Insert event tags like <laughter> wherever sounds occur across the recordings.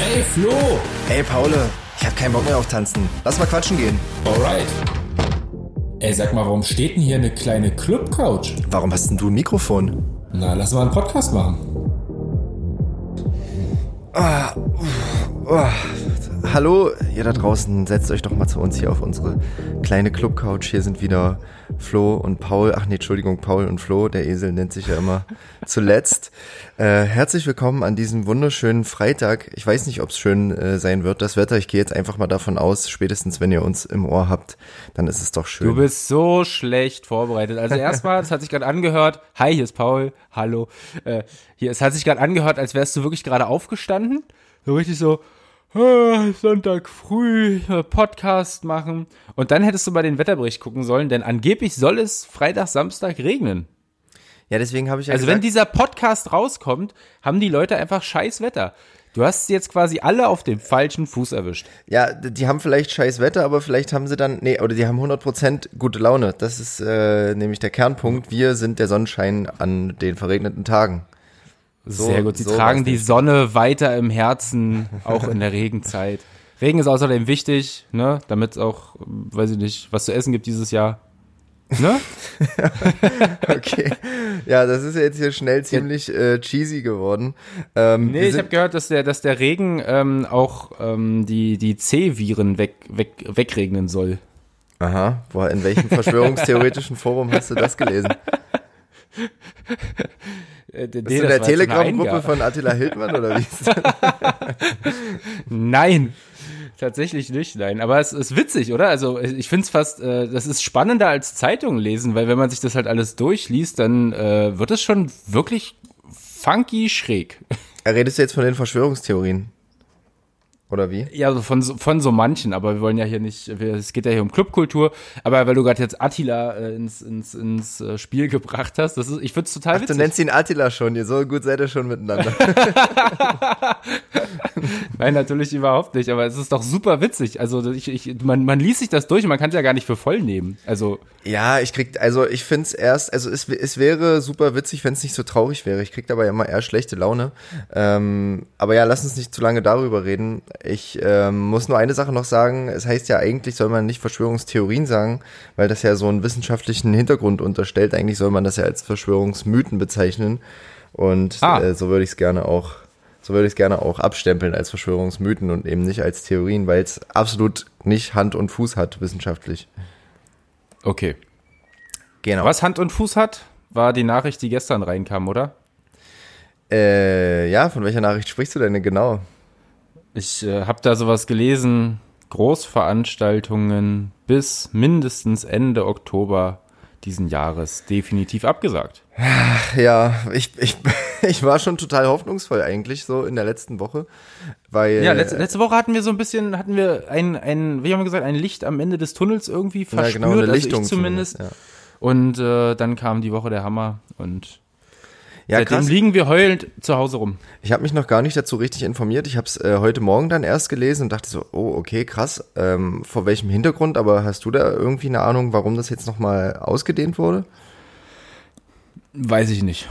Ey, Flo! Ey, Paul, ich hab keinen Bock mehr auf Tanzen. Lass mal quatschen gehen. Alright. Ey, sag mal, warum steht denn hier eine kleine Club-Couch? Warum hast denn du ein Mikrofon? Na, lass mal einen Podcast machen. Oh, hallo, ihr da draußen, setzt euch doch mal zu uns hier auf unsere kleine Club-Couch. Hier sind wieder Flo und Paul. Ach nee, Entschuldigung, Paul und Flo. Der Esel nennt sich ja immer <laughs> zuletzt. Äh, herzlich willkommen an diesem wunderschönen Freitag. Ich weiß nicht, ob es schön äh, sein wird, das Wetter. Ich gehe jetzt einfach mal davon aus, spätestens wenn ihr uns im Ohr habt, dann ist es doch schön. Du bist so schlecht vorbereitet. Also erstmal, es hat sich gerade angehört. Hi, hier ist Paul. Hallo. Äh, hier, es hat sich gerade angehört, als wärst du wirklich gerade aufgestanden. So richtig so, Sonntag früh, äh, Podcast machen. Und dann hättest du mal den Wetterbericht gucken sollen, denn angeblich soll es Freitag, Samstag regnen. ja, deswegen habe ich ja Also wenn gesagt, dieser Podcast rauskommt, haben die Leute einfach scheiß Wetter. Du hast sie jetzt quasi alle auf dem falschen Fuß erwischt. ja, die haben vielleicht scheiß Wetter, aber vielleicht haben sie dann, nee, oder die haben 100% gute Laune. Das ist äh, nämlich der Kernpunkt. Wir sind der Sonnenschein an den verregneten Tagen. So- Sehr gut. Sie so tragen die. Sonne weiter im Herzen, auch in der Regenzeit. <laughs> Regen ist außerdem wichtig, ne, damit es auch, weiß ich nicht, was zu essen gibt dieses Jahr. Ne? <laughs> Okay. Ja, das ist jetzt hier schnell ziemlich äh, cheesy geworden. Ähm, Nee, ich habe gehört, dass der, dass der Regen ähm, auch ähm, die, die C-Viren weg, weg, wegregnen soll. Aha, boah, in welchem <laughs> verschwörungstheoretischen Forum hast du das gelesen? Äh, Bist du in der Telegram-Gruppe von Attila Hildmann oder wie? ist das? <laughs> Nein, tatsächlich nicht, nein. Aber es ist witzig, oder? Also ich finde es fast, äh, das ist spannender als Zeitung lesen, weil wenn man sich das halt alles durchliest, dann äh, wird es schon wirklich funky schräg. Redest du jetzt von den Verschwörungstheorien? Oder wie? Ja, also von, so- von so manchen, aber wir wollen ja hier nicht, wir, es geht ja hier um Clubkultur, aber weil du gerade jetzt Attila äh, ins, ins, ins äh, Spiel gebracht hast, das ist, ich find's total Ach, du witzig. nennst ihn Attila schon, ihr so gut seid ihr schon miteinander. <laughs> <laughs> Nein, natürlich überhaupt nicht, aber es ist doch super witzig. Also ich, ich, man, man liest sich das durch und man kann es ja gar nicht für voll nehmen. Also ja, ich krieg, also ich find's erst, also es, es wäre super witzig, wenn es nicht so traurig wäre. Ich krieg dabei immer eher schlechte Laune. Ähm, aber ja, lass uns nicht zu lange darüber reden. Ich ähm, muss nur eine Sache noch sagen. Es heißt ja eigentlich soll man nicht Verschwörungstheorien sagen, weil das ja so einen wissenschaftlichen Hintergrund unterstellt. Eigentlich soll man das ja als Verschwörungsmythen bezeichnen. Und Ah. äh, so würde ich es gerne auch, so würde ich es gerne auch abstempeln als Verschwörungsmythen und eben nicht als Theorien, weil es absolut nicht Hand und Fuß hat wissenschaftlich. okay. Genau. Was Hand und Fuß hat, war die Nachricht, die gestern reinkam, oder? Äh, ja, von welcher Nachricht sprichst du denn genau? Ich äh, habe da sowas gelesen, Großveranstaltungen bis mindestens Ende Oktober diesen Jahres definitiv abgesagt. Ja, ich, ich, <laughs> ich war schon total hoffnungsvoll eigentlich so in der letzten Woche, weil Ja, letzte, letzte Woche hatten wir so ein bisschen, hatten wir ein, ein, wie haben wir gesagt, ein Licht am Ende des Tunnels irgendwie ja, verspürt, genau, eine Lichtung also zumindest. zumindest, Und äh, dann kam die Woche der Hammer und Ja, seitdem krass. liegen wir heulend zu Hause rum. Ich habe mich noch gar nicht dazu richtig informiert. Ich habe es äh, heute Morgen dann erst gelesen und dachte so, oh, okay, krass. Ähm, vor welchem Hintergrund? Aber hast du da irgendwie eine Ahnung, warum das jetzt nochmal ausgedehnt wurde? Weiß ich nicht.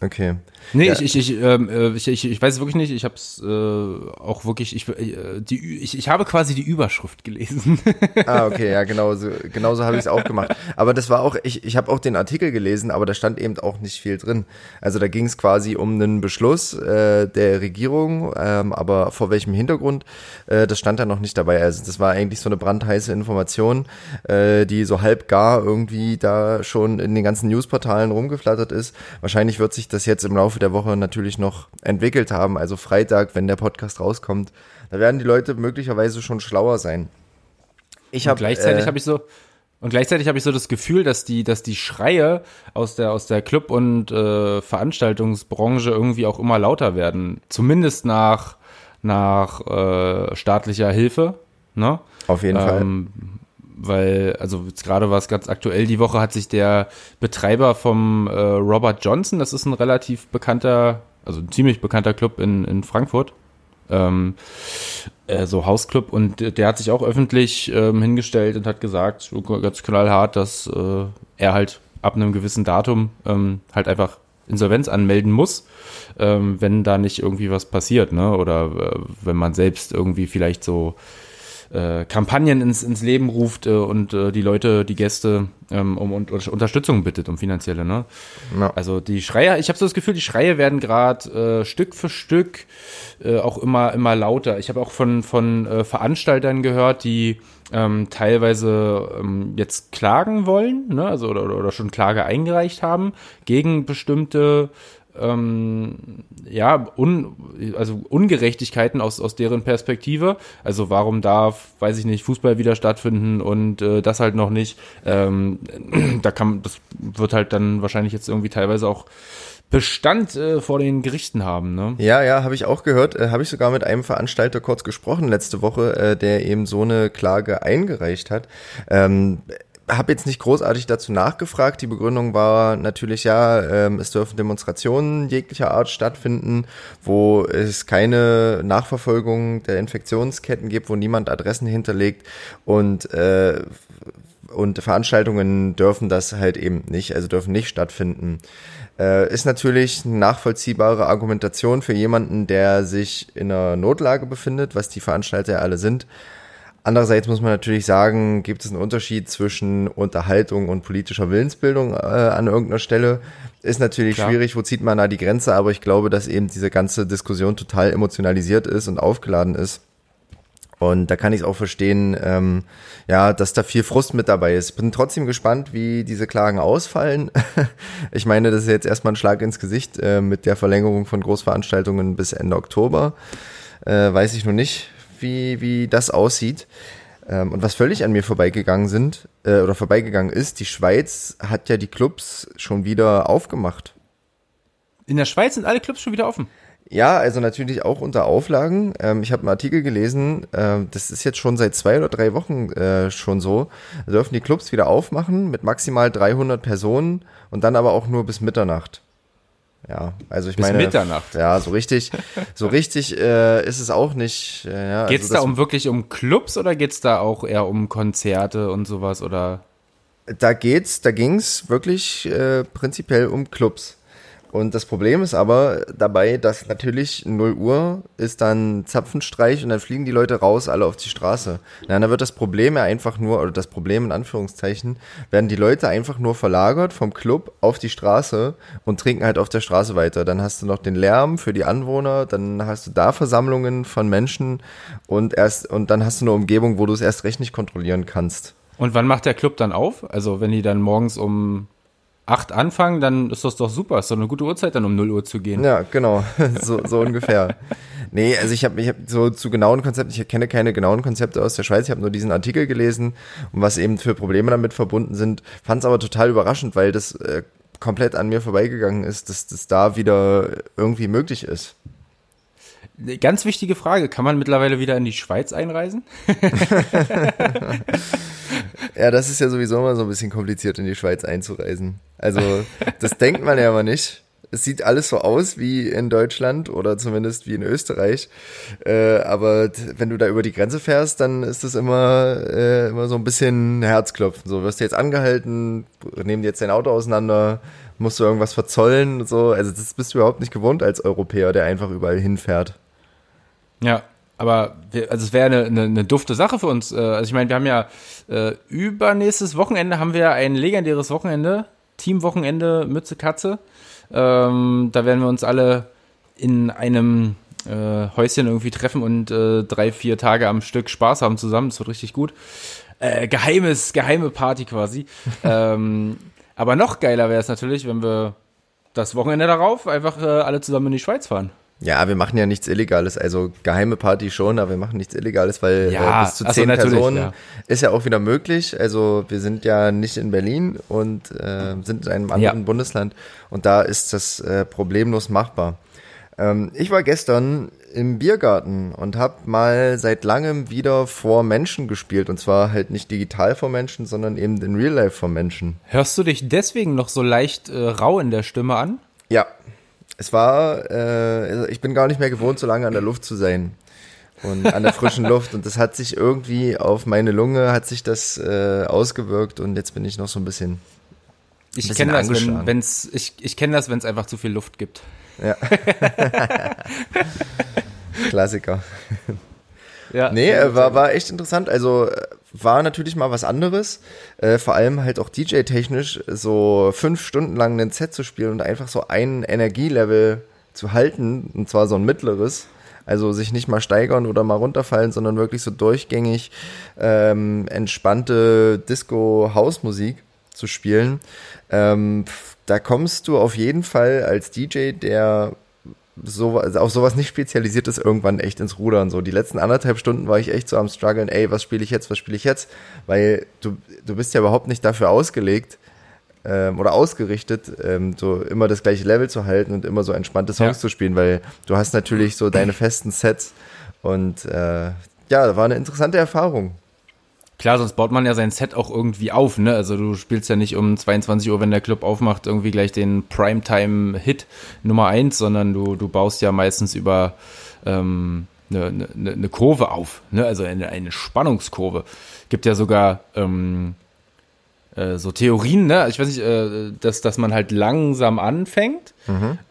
Okay. Nee, Ja. ich, ich, ich, ähm, äh, ich, ich, ich weiß es wirklich nicht. Ich habe es äh, auch wirklich, ich, äh, die, ich, ich habe quasi die Überschrift gelesen. Ah, <laughs> okay, ja, genau so, genau so habe ich es auch gemacht. Aber das war auch, ich, ich habe auch den Artikel gelesen, aber da stand eben auch nicht viel drin. Also da ging es quasi um einen Beschluss äh, der Regierung, ähm, aber vor welchem Hintergrund, äh, das stand da noch nicht dabei. Also das war eigentlich so eine brandheiße Information, äh, die so halb gar irgendwie da schon in den ganzen Newsportalen rumgeflattert ist. Wahrscheinlich wird sich das jetzt im Laufe der Woche natürlich noch entwickelt haben. Also Freitag, wenn der Podcast rauskommt, da werden die Leute möglicherweise schon schlauer sein. Ich habe gleichzeitig äh, habe ich so und gleichzeitig habe ich so das Gefühl, dass die, dass die Schreie aus der aus der Club- und äh, Veranstaltungsbranche irgendwie auch immer lauter werden. Zumindest nach nach äh, staatlicher Hilfe, ne? Auf jeden Fall. Weil, also jetzt gerade war es ganz aktuell, die Woche hat sich der Betreiber vom äh, Robert Johnson, das ist ein relativ bekannter, also ein ziemlich bekannter Club in, in Frankfurt, ähm, äh, so Hausclub und der hat sich auch öffentlich ähm, hingestellt und hat gesagt, ganz knallhart, dass äh, er halt ab einem gewissen Datum ähm, halt einfach Insolvenz anmelden muss, ähm, wenn da nicht irgendwie was passiert, ne? Oder äh, wenn man selbst irgendwie vielleicht so äh, Kampagnen ins, ins Leben ruft äh, und äh, die Leute, die Gäste ähm, um, um Unterstützung bittet, um finanzielle. Ne? Ja. Also die Schreie, ich habe so das Gefühl, die Schreie werden gerade äh, Stück für Stück äh, auch immer, immer lauter. Ich habe auch von, von äh, Veranstaltern gehört, die ähm, teilweise ähm, jetzt klagen wollen, ne? also oder, oder schon Klage eingereicht haben gegen bestimmte ähm, ja, un, also Ungerechtigkeiten aus, aus deren Perspektive. Also warum darf, weiß ich nicht, Fußball wieder stattfinden und äh, das halt noch nicht. Ähm, <clears throat> da kann, das wird halt dann wahrscheinlich jetzt irgendwie teilweise auch Bestand äh, vor den Gerichten haben, ne? Ja, ja, habe ich auch gehört. Äh, habe ich sogar mit einem Veranstalter kurz gesprochen letzte Woche, äh, der eben so eine Klage eingereicht hat. Ähm, habe jetzt nicht großartig dazu nachgefragt. Die Begründung war natürlich ja, ähm, es dürfen Demonstrationen jeglicher Art stattfinden, wo es keine Nachverfolgung der Infektionsketten gibt, wo niemand Adressen hinterlegt und äh, und Veranstaltungen dürfen das halt eben nicht, also dürfen nicht stattfinden. Äh, ist natürlich eine nachvollziehbare Argumentation für jemanden, der sich in einer Notlage befindet, was die Veranstalter ja alle sind. Andererseits muss man natürlich sagen, gibt es einen Unterschied zwischen Unterhaltung und politischer Willensbildung äh, an irgendeiner Stelle. Ist natürlich Klar. schwierig, wo zieht man da die Grenze, aber ich glaube, dass eben diese ganze Diskussion total emotionalisiert ist und aufgeladen ist. Und da kann ich es auch verstehen, ähm, ja, dass da viel Frust mit dabei ist. Bin trotzdem gespannt, wie diese Klagen ausfallen. <laughs> ich meine, das ist jetzt erstmal ein Schlag ins Gesicht äh, mit der Verlängerung von Großveranstaltungen bis Ende Oktober. Äh, weiß ich noch nicht, wie, wie das aussieht. Ähm, und was völlig an mir vorbeigegangen sind, äh, oder vorbeigegangen ist, die Schweiz hat ja die Clubs schon wieder aufgemacht. In der Schweiz sind alle Clubs schon wieder offen. Ja, also natürlich auch unter Auflagen. Ähm, ich habe einen Artikel gelesen, äh, das ist jetzt schon seit zwei oder drei Wochen äh, schon so. Da dürfen die Clubs wieder aufmachen mit maximal 300 Personen und dann aber auch nur bis Mitternacht. Ja, also ich Bis meine. Mitternacht. Ja, so richtig, so richtig äh, ist es auch nicht. Äh, ja, geht's also da um wirklich um Clubs oder geht's da auch eher um Konzerte und sowas oder? Da geht's, da ging's wirklich äh, prinzipiell um Clubs. Und das Problem ist aber dabei, dass natürlich 0 Uhr ist dann Zapfenstreich und dann fliegen die Leute raus, alle auf die Straße. Ja, dann wird das Problem ja einfach nur, oder das Problem in Anführungszeichen, werden die Leute einfach nur verlagert vom Club auf die Straße und trinken halt auf der Straße weiter. Dann hast du noch den Lärm für die Anwohner, dann hast du da Versammlungen von Menschen und erst, und dann hast du eine Umgebung, wo du es erst recht nicht kontrollieren kannst. Und wann macht der Club dann auf? Also wenn die dann morgens um acht anfangen, dann ist das doch super. Ist doch eine gute Uhrzeit, dann um 0 Uhr zu gehen. Ja, genau. <laughs> So, so ungefähr. Nee, also ich habe ich hab so zu genauen Konzepten, ich kenne keine genauen Konzepte aus der Schweiz, ich habe nur diesen Artikel gelesen und was eben für Probleme damit verbunden sind. Fand es aber total überraschend, weil das äh, komplett an mir vorbeigegangen ist, dass das da wieder irgendwie möglich ist. Ganz wichtige Frage, kann man mittlerweile wieder in die Schweiz einreisen? <laughs> ja, das ist ja sowieso immer so ein bisschen kompliziert, in die Schweiz einzureisen. Also, das denkt man ja immer nicht. Es sieht alles so aus wie in Deutschland oder zumindest wie in Österreich. Äh, aber wenn du da über die Grenze fährst, dann ist das immer, äh, immer so ein bisschen Herzklopfen. So, wirst du jetzt angehalten, nehmen dir jetzt dein Auto auseinander, musst du irgendwas verzollen, so. Also, das bist du überhaupt nicht gewohnt als Europäer, der einfach überall hinfährt. Ja, aber wir, also es wäre eine, eine, eine dufte Sache für uns. Äh, also ich meine, wir haben ja äh, übernächstes Wochenende haben wir ein legendäres Wochenende, Teamwochenende Mütze Katze. Ähm, da werden wir uns alle in einem äh, Häuschen irgendwie treffen und äh, drei, vier Tage am Stück Spaß haben zusammen. Das wird richtig gut. Äh, geheimes, geheime Party quasi. <laughs> ähm, aber noch geiler wäre es natürlich, wenn wir das Wochenende darauf einfach äh, alle zusammen in die Schweiz fahren. Ja, wir machen ja nichts Illegales, also geheime Party schon, aber wir machen nichts Illegales, weil ja, äh, bis zu zehn Personen ja. ist ja auch wieder möglich. Also wir sind ja nicht in Berlin und äh, sind in einem anderen ja. Bundesland und da ist das äh, problemlos machbar. Ähm, ich war gestern im Biergarten und habe mal seit langem wieder vor Menschen gespielt und zwar halt nicht digital vor Menschen, sondern eben in Real Life vor Menschen. Hörst du dich deswegen noch so leicht äh, rau in der Stimme an? Ja, es war, äh, ich bin gar nicht mehr gewohnt, so lange an der Luft zu sein und an der frischen <laughs> Luft und das hat sich irgendwie auf meine Lunge hat sich das äh, ausgewirkt und jetzt bin ich noch so ein bisschen Ich bisschen kenne das, wenn wenn's, ich, ich kenne das, wenn es einfach zu viel Luft gibt. Ja. <laughs> Klassiker. Ja. Nee, äh, war, war echt interessant. Also äh, war natürlich mal was anderes. Äh, vor allem halt auch DJ-technisch so fünf Stunden lang ein Set zu spielen und einfach so ein Energielevel zu halten. Und zwar so ein mittleres. Also sich nicht mal steigern oder mal runterfallen, sondern wirklich so durchgängig ähm, entspannte Disco-Hausmusik zu spielen. Ähm, da kommst du auf jeden Fall als DJ, der so, also auf sowas nicht spezialisiert ist, irgendwann echt ins Rudern. So die letzten anderthalb Stunden war ich echt so am struggeln, ey, was spiele ich jetzt, was spiele ich jetzt? Weil du, du bist ja überhaupt nicht dafür ausgelegt ähm, oder ausgerichtet, ähm, so immer das gleiche Level zu halten und immer so entspannte Songs Ja. zu spielen, weil du hast natürlich so deine festen Sets und äh, ja, war eine interessante Erfahrung. Klar, sonst baut man ja sein Set auch irgendwie auf, ne? Also du spielst ja nicht um 22 Uhr, wenn der Club aufmacht, irgendwie gleich den Primetime-Hit Nummer eins, sondern du, du baust ja meistens über ähm, eine, eine, eine Kurve auf, ne? Also eine, eine Spannungskurve. Gibt ja sogar ähm, äh, so Theorien, ne? Ich weiß nicht, äh, dass, dass man halt langsam anfängt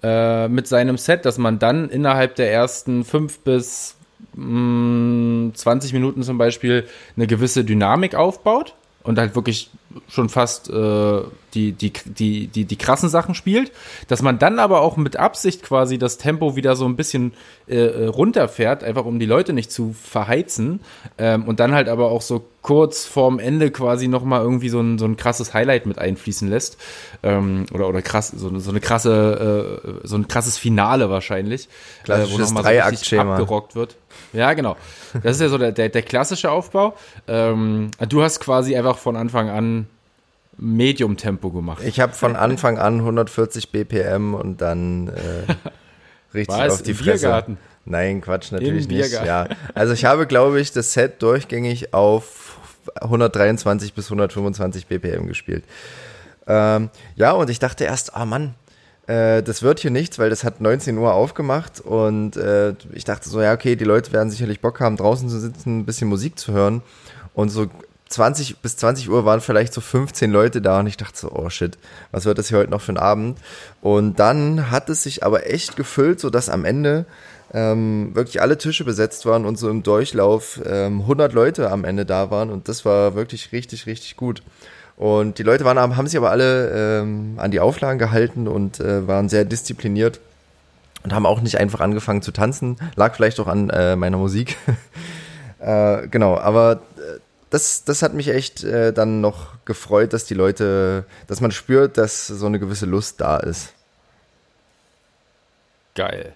äh, mit seinem Set, dass man dann innerhalb der ersten fünf bis mh, 20 Minuten zum Beispiel eine gewisse Dynamik aufbaut und halt wirklich schon fast äh, die, die, die, die, die krassen Sachen spielt, dass man dann aber auch mit Absicht quasi das Tempo wieder so ein bisschen äh, äh, runterfährt, einfach um die Leute nicht zu verheizen ähm, und dann halt aber auch so kurz vorm Ende quasi nochmal irgendwie so ein, so ein krasses Highlight mit einfließen lässt ähm, oder, oder krass, so, so eine krasse, äh, so ein krasses Finale wahrscheinlich, äh, Klassisches noch mal so richtig abgerockt wird. Ja, genau. Das ist ja so der, der, der klassische Aufbau. Ähm, du hast quasi einfach von Anfang an Medium-Tempo gemacht. Ich habe von Anfang an 140 BPM und dann äh, <laughs> richtig Was? auf die Fresse. Biergarten? Nein, Quatsch, natürlich nicht. Ja. Also ich habe, glaube ich, das Set durchgängig auf 123 bis 125 BPM gespielt. Ähm, ja, und ich dachte erst, ah Mann, äh, das wird hier nichts, weil das hat 19 Uhr aufgemacht und äh, ich dachte so, ja, okay, die Leute werden sicherlich Bock haben, draußen zu sitzen, ein bisschen Musik zu hören. Und so 20 bis 20 Uhr waren vielleicht so 15 Leute da und ich dachte so, oh shit, was wird das hier heute noch für ein Abend? Und dann hat es sich aber echt gefüllt, sodass am Ende ähm, wirklich alle Tische besetzt waren und so im Durchlauf ähm, 100 Leute am Ende da waren und das war wirklich richtig, richtig gut. Und die Leute waren, haben sich aber alle ähm, an die Auflagen gehalten und äh, waren sehr diszipliniert und haben auch nicht einfach angefangen zu tanzen. Lag vielleicht auch an äh, meiner Musik. <laughs> äh, genau, aber äh, das, das hat mich echt äh, dann noch gefreut, dass die Leute, dass man spürt, dass so eine gewisse Lust da ist. Geil.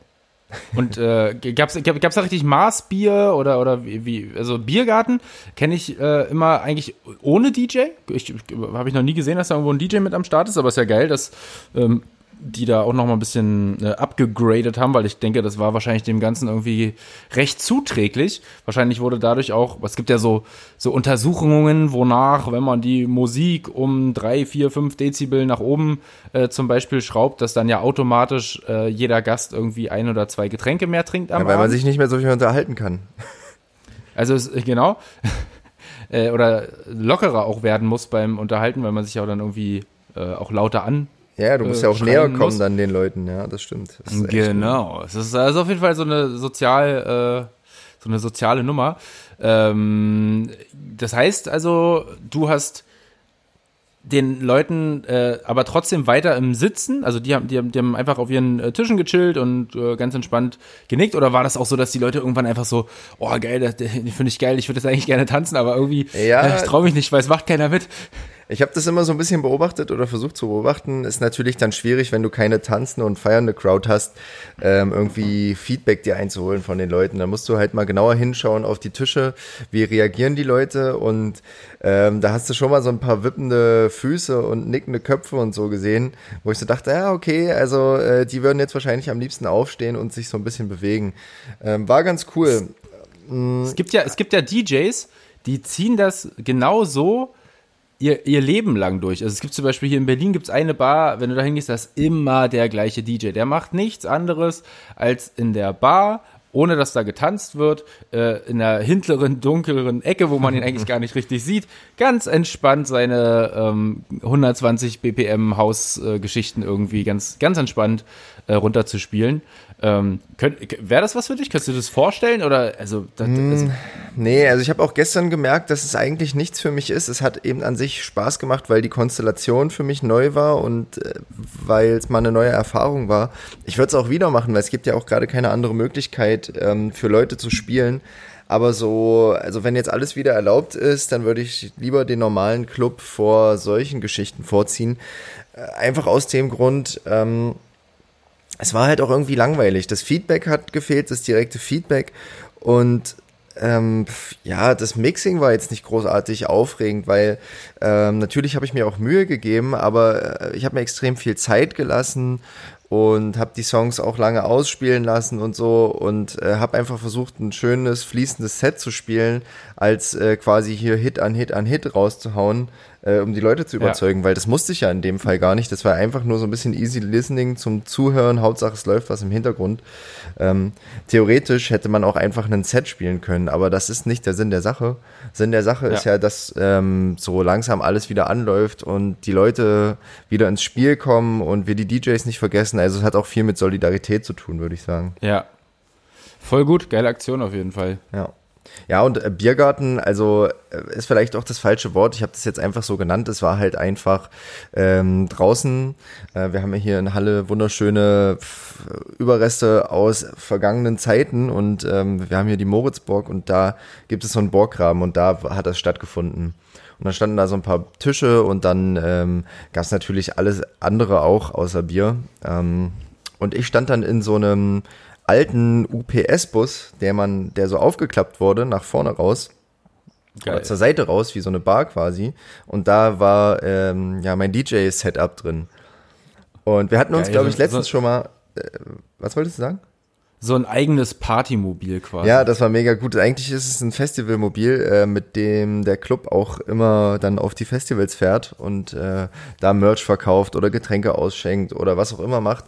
Und äh, gab, gab's da richtig Maßbier oder, oder wie, wie also Biergarten kenne ich äh, immer eigentlich ohne DJ. Ich, ich habe ich noch nie gesehen, dass da irgendwo ein DJ mit am Start ist, aber ist ja geil, dass ähm, die da auch noch mal ein bisschen äh, abgegradet haben, weil ich denke, das war wahrscheinlich dem Ganzen irgendwie recht zuträglich. Wahrscheinlich wurde dadurch auch, es gibt ja so, so Untersuchungen, wonach, wenn man die Musik um drei, vier, fünf Dezibel nach oben äh, zum Beispiel schraubt, dass dann ja automatisch äh, jeder Gast irgendwie ein oder zwei Getränke mehr trinkt am Ja, weil man Abend. sich nicht mehr so viel unterhalten kann. Also es, genau. <laughs> äh, oder lockerer auch werden muss beim Unterhalten, weil man sich ja dann irgendwie äh, auch lauter an. Ja, du musst Äh, ja auch schreien näher kommen muss. dann den Leuten, ja, das stimmt. Das. Genau. Es ist also auf jeden Fall so eine sozial, äh, so eine soziale Nummer. Ähm, das heißt also, du hast den Leuten äh, aber trotzdem weiter im Sitzen, also die haben, die haben, die haben einfach auf ihren äh, Tischen gechillt und äh, ganz entspannt genickt, oder war das auch so, dass die Leute irgendwann einfach so, oh geil, das, das finde ich geil, ich würde das eigentlich gerne tanzen, aber irgendwie, Ja. äh, <laughs> ich traue mich nicht, weil es macht keiner mit. Ich habe das immer so ein bisschen beobachtet oder versucht zu beobachten. Ist natürlich dann schwierig, wenn du keine tanzende und feiernde Crowd hast, ähm, irgendwie Feedback dir einzuholen von den Leuten. Da musst du halt mal genauer hinschauen auf die Tische, wie reagieren die Leute und ähm, da hast du schon mal so ein paar wippende Füße und nickende Köpfe und so gesehen, wo ich so dachte, ja okay, also äh, die würden jetzt wahrscheinlich am liebsten aufstehen und sich so ein bisschen bewegen. Ähm, war ganz cool. Es gibt ja, es gibt ja DJs, die ziehen das genau so ihr, ihr Leben lang durch. Also es gibt zum Beispiel hier in Berlin gibt's eine Bar, wenn du da hingehst, da ist immer der gleiche DJ. Der macht nichts anderes, als in der Bar ohne dass da getanzt wird, äh, in einer hinteren, dunkleren Ecke, wo man ihn eigentlich gar nicht richtig sieht, ganz entspannt seine ähm, 120 BPM Hausgeschichten irgendwie ganz, ganz entspannt äh, runterzuspielen. Ähm, Wäre das was für dich? Könntest du das vorstellen? Oder also, das, hm, also Nee, also ich habe auch gestern gemerkt, dass es eigentlich nichts für mich ist. Es hat eben an sich Spaß gemacht, weil die Konstellation für mich neu war und äh, weil es mal eine neue Erfahrung war. Ich würde es auch wieder machen, weil es gibt ja auch gerade keine andere Möglichkeit ähm, für Leute zu spielen. Aber so, also wenn jetzt alles wieder erlaubt ist, dann würde ich lieber den normalen Club vor solchen Geschichten vorziehen. Äh, einfach aus dem Grund, ähm, es war halt auch irgendwie langweilig. Das Feedback hat gefehlt, das direkte Feedback. Und ähm, ja, das Mixing war jetzt nicht großartig aufregend, weil ähm, natürlich habe ich mir auch Mühe gegeben, aber äh, ich habe mir extrem viel Zeit gelassen und habe die Songs auch lange ausspielen lassen und so und äh, habe einfach versucht, ein schönes, fließendes Set zu spielen, als äh, quasi hier Hit an Hit an Hit rauszuhauen äh, um die Leute zu überzeugen, ja. weil das musste ich ja in dem Fall gar nicht. Das war einfach nur so ein bisschen easy listening zum Zuhören. Hauptsache es läuft was im Hintergrund. Ähm, theoretisch hätte man auch einfach einen Set spielen können, aber das ist nicht der Sinn der Sache. Sinn der Sache ja. ist ja, dass ähm, so langsam alles wieder anläuft und die Leute wieder ins Spiel kommen und wir die DJs nicht vergessen. Also es hat auch viel mit Solidarität zu tun, würde ich sagen. Ja. Voll gut, geile Aktion auf jeden Fall. Ja. Ja, und äh, Biergarten, also äh, ist vielleicht auch das falsche Wort. Ich habe das jetzt einfach so genannt. Es war halt einfach ähm, draußen. Äh, wir haben ja hier in Halle wunderschöne Überreste aus vergangenen Zeiten und ähm, wir haben hier die Moritzburg und da gibt es so einen Burggraben und da hat das stattgefunden. Und dann standen da so ein paar Tische und dann ähm, gab es natürlich alles andere auch außer Bier. Ähm, und ich stand dann in so einem alten UPS-Bus, der man, der so aufgeklappt wurde, nach vorne raus. Geil. Oder zur Seite raus, wie so eine Bar quasi. Und da war ähm, ja mein DJ-Setup drin. Und wir hatten uns, glaube ich, letztens so, schon mal. Äh, was wolltest du sagen? So ein eigenes Partymobil quasi. Ja, das war mega gut. Eigentlich ist es ein Festivalmobil, äh, mit dem der Club auch immer dann auf die Festivals fährt und äh, da Merch verkauft oder Getränke ausschenkt oder was auch immer macht.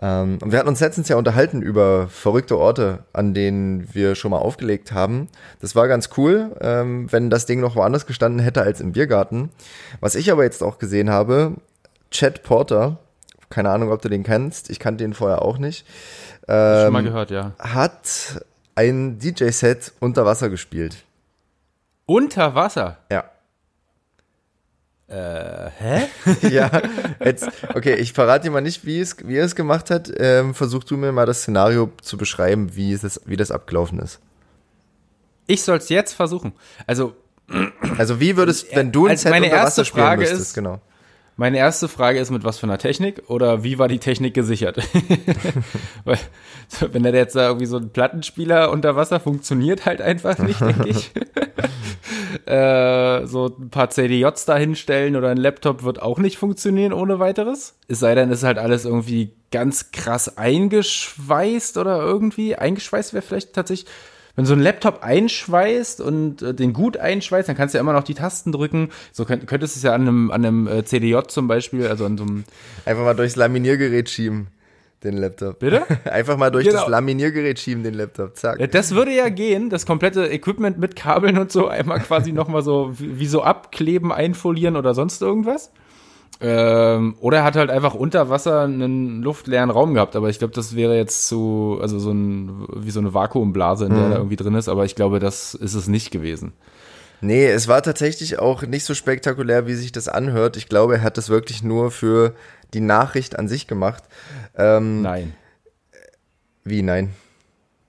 Ähm, und wir hatten uns letztens ja unterhalten über verrückte Orte, an denen wir schon mal aufgelegt haben. Das war ganz cool, ähm, wenn das Ding noch woanders gestanden hätte als im Biergarten. Was ich aber jetzt auch gesehen habe, Chad Porter, keine Ahnung, ob du den kennst, ich kannte den vorher auch nicht. Ähm, schon mal gehört, ja. Hat ein DJ-Set unter Wasser gespielt. Unter Wasser? Ja. Äh, hä? <laughs> ja, jetzt, okay, ich verrate dir mal nicht, wie, es, wie er es gemacht hat. Ähm, versuch du mir mal das Szenario zu beschreiben, wie, es, wie das abgelaufen ist. Ich soll es jetzt versuchen. Also, also wie würdest, <clears throat> wenn du ein also Set meine unter erste Wasser spielen Frage müsstest, ist, genau. Meine erste Frage ist, mit was für einer Technik oder wie war die Technik gesichert? Weil, <laughs> wenn er jetzt da irgendwie so ein Plattenspieler unter Wasser funktioniert halt einfach nicht, denke ich. <laughs> äh, so ein paar CDJs da hinstellen oder ein Laptop wird auch nicht funktionieren ohne weiteres. Es sei denn, ist halt alles irgendwie ganz krass eingeschweißt oder irgendwie. Eingeschweißt wäre vielleicht tatsächlich wenn so ein Laptop einschweißt und äh, den gut einschweißt, dann kannst du ja immer noch die Tasten drücken. So könnt, könntest du es ja an einem, an einem äh, CDJ zum Beispiel, also an so einem. Einfach mal durchs Laminiergerät schieben den Laptop. Bitte? <laughs> Einfach mal durch genau. das Laminiergerät schieben, den Laptop. Zack. Das würde ja gehen, das komplette Equipment mit Kabeln und so einmal quasi <laughs> nochmal so, wie, so abkleben, einfolieren oder sonst irgendwas. Ähm, oder er hat halt einfach unter Wasser einen luftleeren Raum gehabt, aber ich glaube, das wäre jetzt zu, also so ein, wie so eine Vakuumblase, in der mhm. da irgendwie drin ist, aber ich glaube, das ist es nicht gewesen. Nee, es war tatsächlich auch nicht so spektakulär, wie sich das anhört. Ich glaube, er hat das wirklich nur für die Nachricht an sich gemacht. Ähm, nein. Wie nein?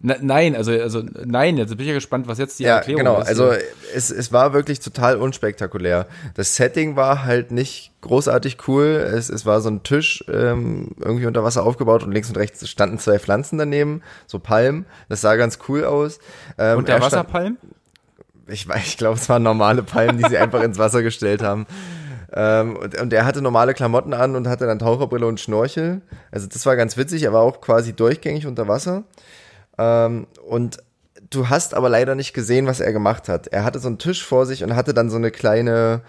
Na, nein, also, also nein, jetzt bin ich ja gespannt, was jetzt die ja, Erklärung genau. ist. Also es, es war wirklich total unspektakulär. Das Setting war halt nicht großartig cool. Es, es war so ein Tisch ähm, irgendwie unter Wasser aufgebaut und links und rechts standen zwei Pflanzen daneben, so Palmen. Das sah ganz cool aus. Ähm, Unterwasserpalmen? Ich weiß, ich glaube, es waren normale Palmen, die sie einfach ins Wasser gestellt haben. Ähm, und, und er hatte normale Klamotten an und hatte dann Taucherbrille und Schnorchel. Also das war ganz witzig. Er war auch quasi durchgängig unter Wasser. Ähm, und du hast aber leider nicht gesehen, was er gemacht hat. Er hatte so einen Tisch vor sich und hatte dann so eine kleine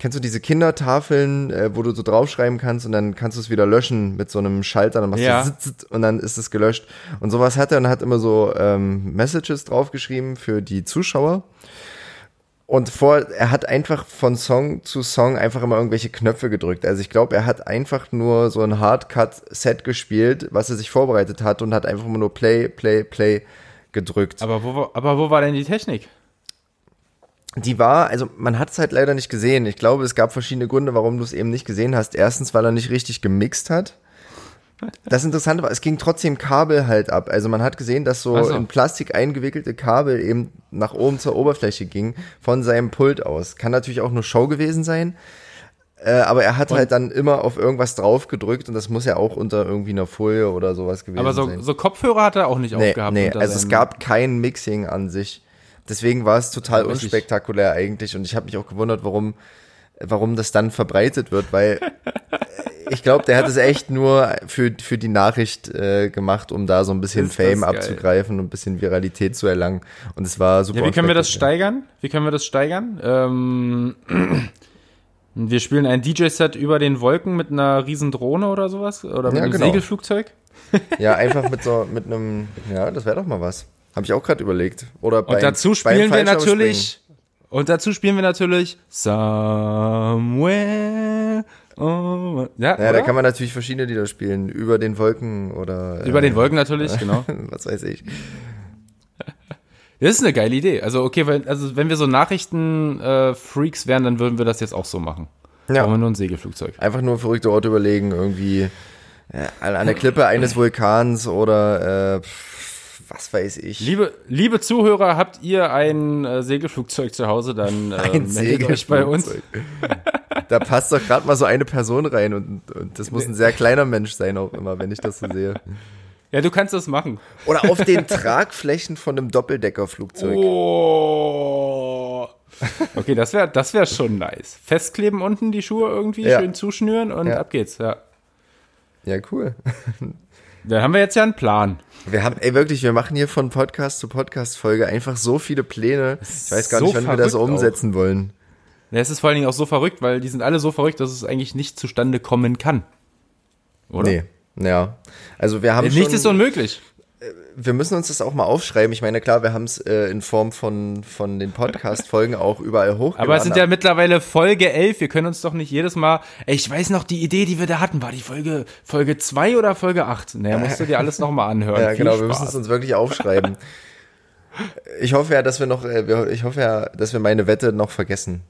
kennst du diese Kindertafeln, äh, wo du so draufschreiben kannst und dann kannst du es wieder löschen mit so einem Schalter, dann machst Ja. du zit, zit und dann ist es gelöscht. Und sowas hat er und hat immer so ähm, Messages draufgeschrieben für die Zuschauer. Und vor, er hat einfach von Song zu Song einfach immer irgendwelche Knöpfe gedrückt. Also ich glaube, er hat einfach nur so ein Hardcut-Set gespielt, was er sich vorbereitet hat und hat einfach immer nur Play, Play, Play gedrückt. Aber wo, aber wo war denn die Technik? Die war, also man hat es halt leider nicht gesehen. Ich glaube, es gab verschiedene Gründe, warum du es eben nicht gesehen hast. Erstens, weil er nicht richtig gemixt hat. Das Interessante war, es ging trotzdem Kabel halt ab. Also man hat gesehen, dass so, so. in Plastik eingewickelte Kabel eben nach oben zur Oberfläche ging von seinem Pult aus. Kann natürlich auch nur Show gewesen sein. Äh, aber er hat halt dann immer auf irgendwas drauf gedrückt und das muss ja auch unter irgendwie einer Folie oder sowas gewesen Aber so, sein. so Kopfhörer hat er auch nicht Nee, aufgehabt. nee also es gab kein Mixing an sich. Deswegen war es total Ja, unspektakulär eigentlich und ich habe mich auch gewundert, warum, warum das dann verbreitet wird, weil <laughs> ich glaube, der hat es echt nur für, für die Nachricht äh, gemacht, um da so ein bisschen Fame geil. abzugreifen und ein bisschen Viralität zu erlangen. Und es war super. Ja, wie können wir das steigern? Wie können wir das steigern? Ähm, <clears throat> wir spielen ein DJ-Set über den Wolken mit einer riesen Drohne oder sowas? Oder mit Ja, einem genau. Segelflugzeug? <laughs> Ja, einfach mit so mit einem, ja, das wäre doch mal was. Habe ich auch gerade überlegt. Oder Und dazu spielen wir natürlich. Und dazu spielen wir natürlich Somewhere. Oh, ja, Ja, da kann man natürlich verschiedene Lieder spielen. Über den Wolken oder. Über äh, den Wolken natürlich, <laughs> genau. Was weiß ich. Das ist eine geile Idee. Also, okay, wenn, also wenn wir so Nachrichten-Freaks wären, dann würden wir das jetzt auch so machen. Ja. Brauchen wir nur ein Segelflugzeug. Einfach nur verrückte Orte überlegen, irgendwie äh, an der Klippe eines Vulkans oder äh, was weiß ich. Liebe, liebe Zuhörer, habt ihr ein äh, Segelflugzeug zu Hause, dann äh, Ein meldet euch bei uns. <laughs> Da passt doch gerade mal so eine Person rein und, und das muss ein sehr kleiner Mensch sein auch immer, wenn ich das so sehe. Ja, du kannst das machen. Oder auf den Tragflächen von einem Doppeldeckerflugzeug. Oh. Okay, das wäre das wär schon nice. Festkleben unten die Schuhe irgendwie, Ja. schön zuschnüren und Ja. ab geht's, ja. Ja, cool. Dann haben wir jetzt ja einen Plan. Wir haben, ey, wirklich, wir machen hier von Podcast zu Podcast-Folge einfach so viele Pläne. Ich weiß gar So nicht, wann wir das verrückt auch. umsetzen wollen. Ja, es ist vor allen Dingen auch so verrückt, weil die sind alle so verrückt, dass es eigentlich nicht zustande kommen kann. Oder? Nee, ja. Also wir haben Nichts schon, ist unmöglich. wir müssen uns das auch mal aufschreiben. Ich meine, klar, wir haben es äh, in Form von, von den Podcast-Folgen <laughs> auch überall hochgeladen. Aber es sind ja mittlerweile Folge 11. Wir können uns doch nicht jedes Mal. Ey, ich weiß noch, die Idee, die wir da hatten, war die Folge Folge 2 oder Folge 8? Naja, musst du dir alles nochmal <laughs> anhören. Ja, Viel genau, wir Spaß. müssen es uns wirklich aufschreiben. <laughs> Ich hoffe ja, dass wir noch, äh, wir- ich hoffe ja, dass wir meine Wette noch vergessen.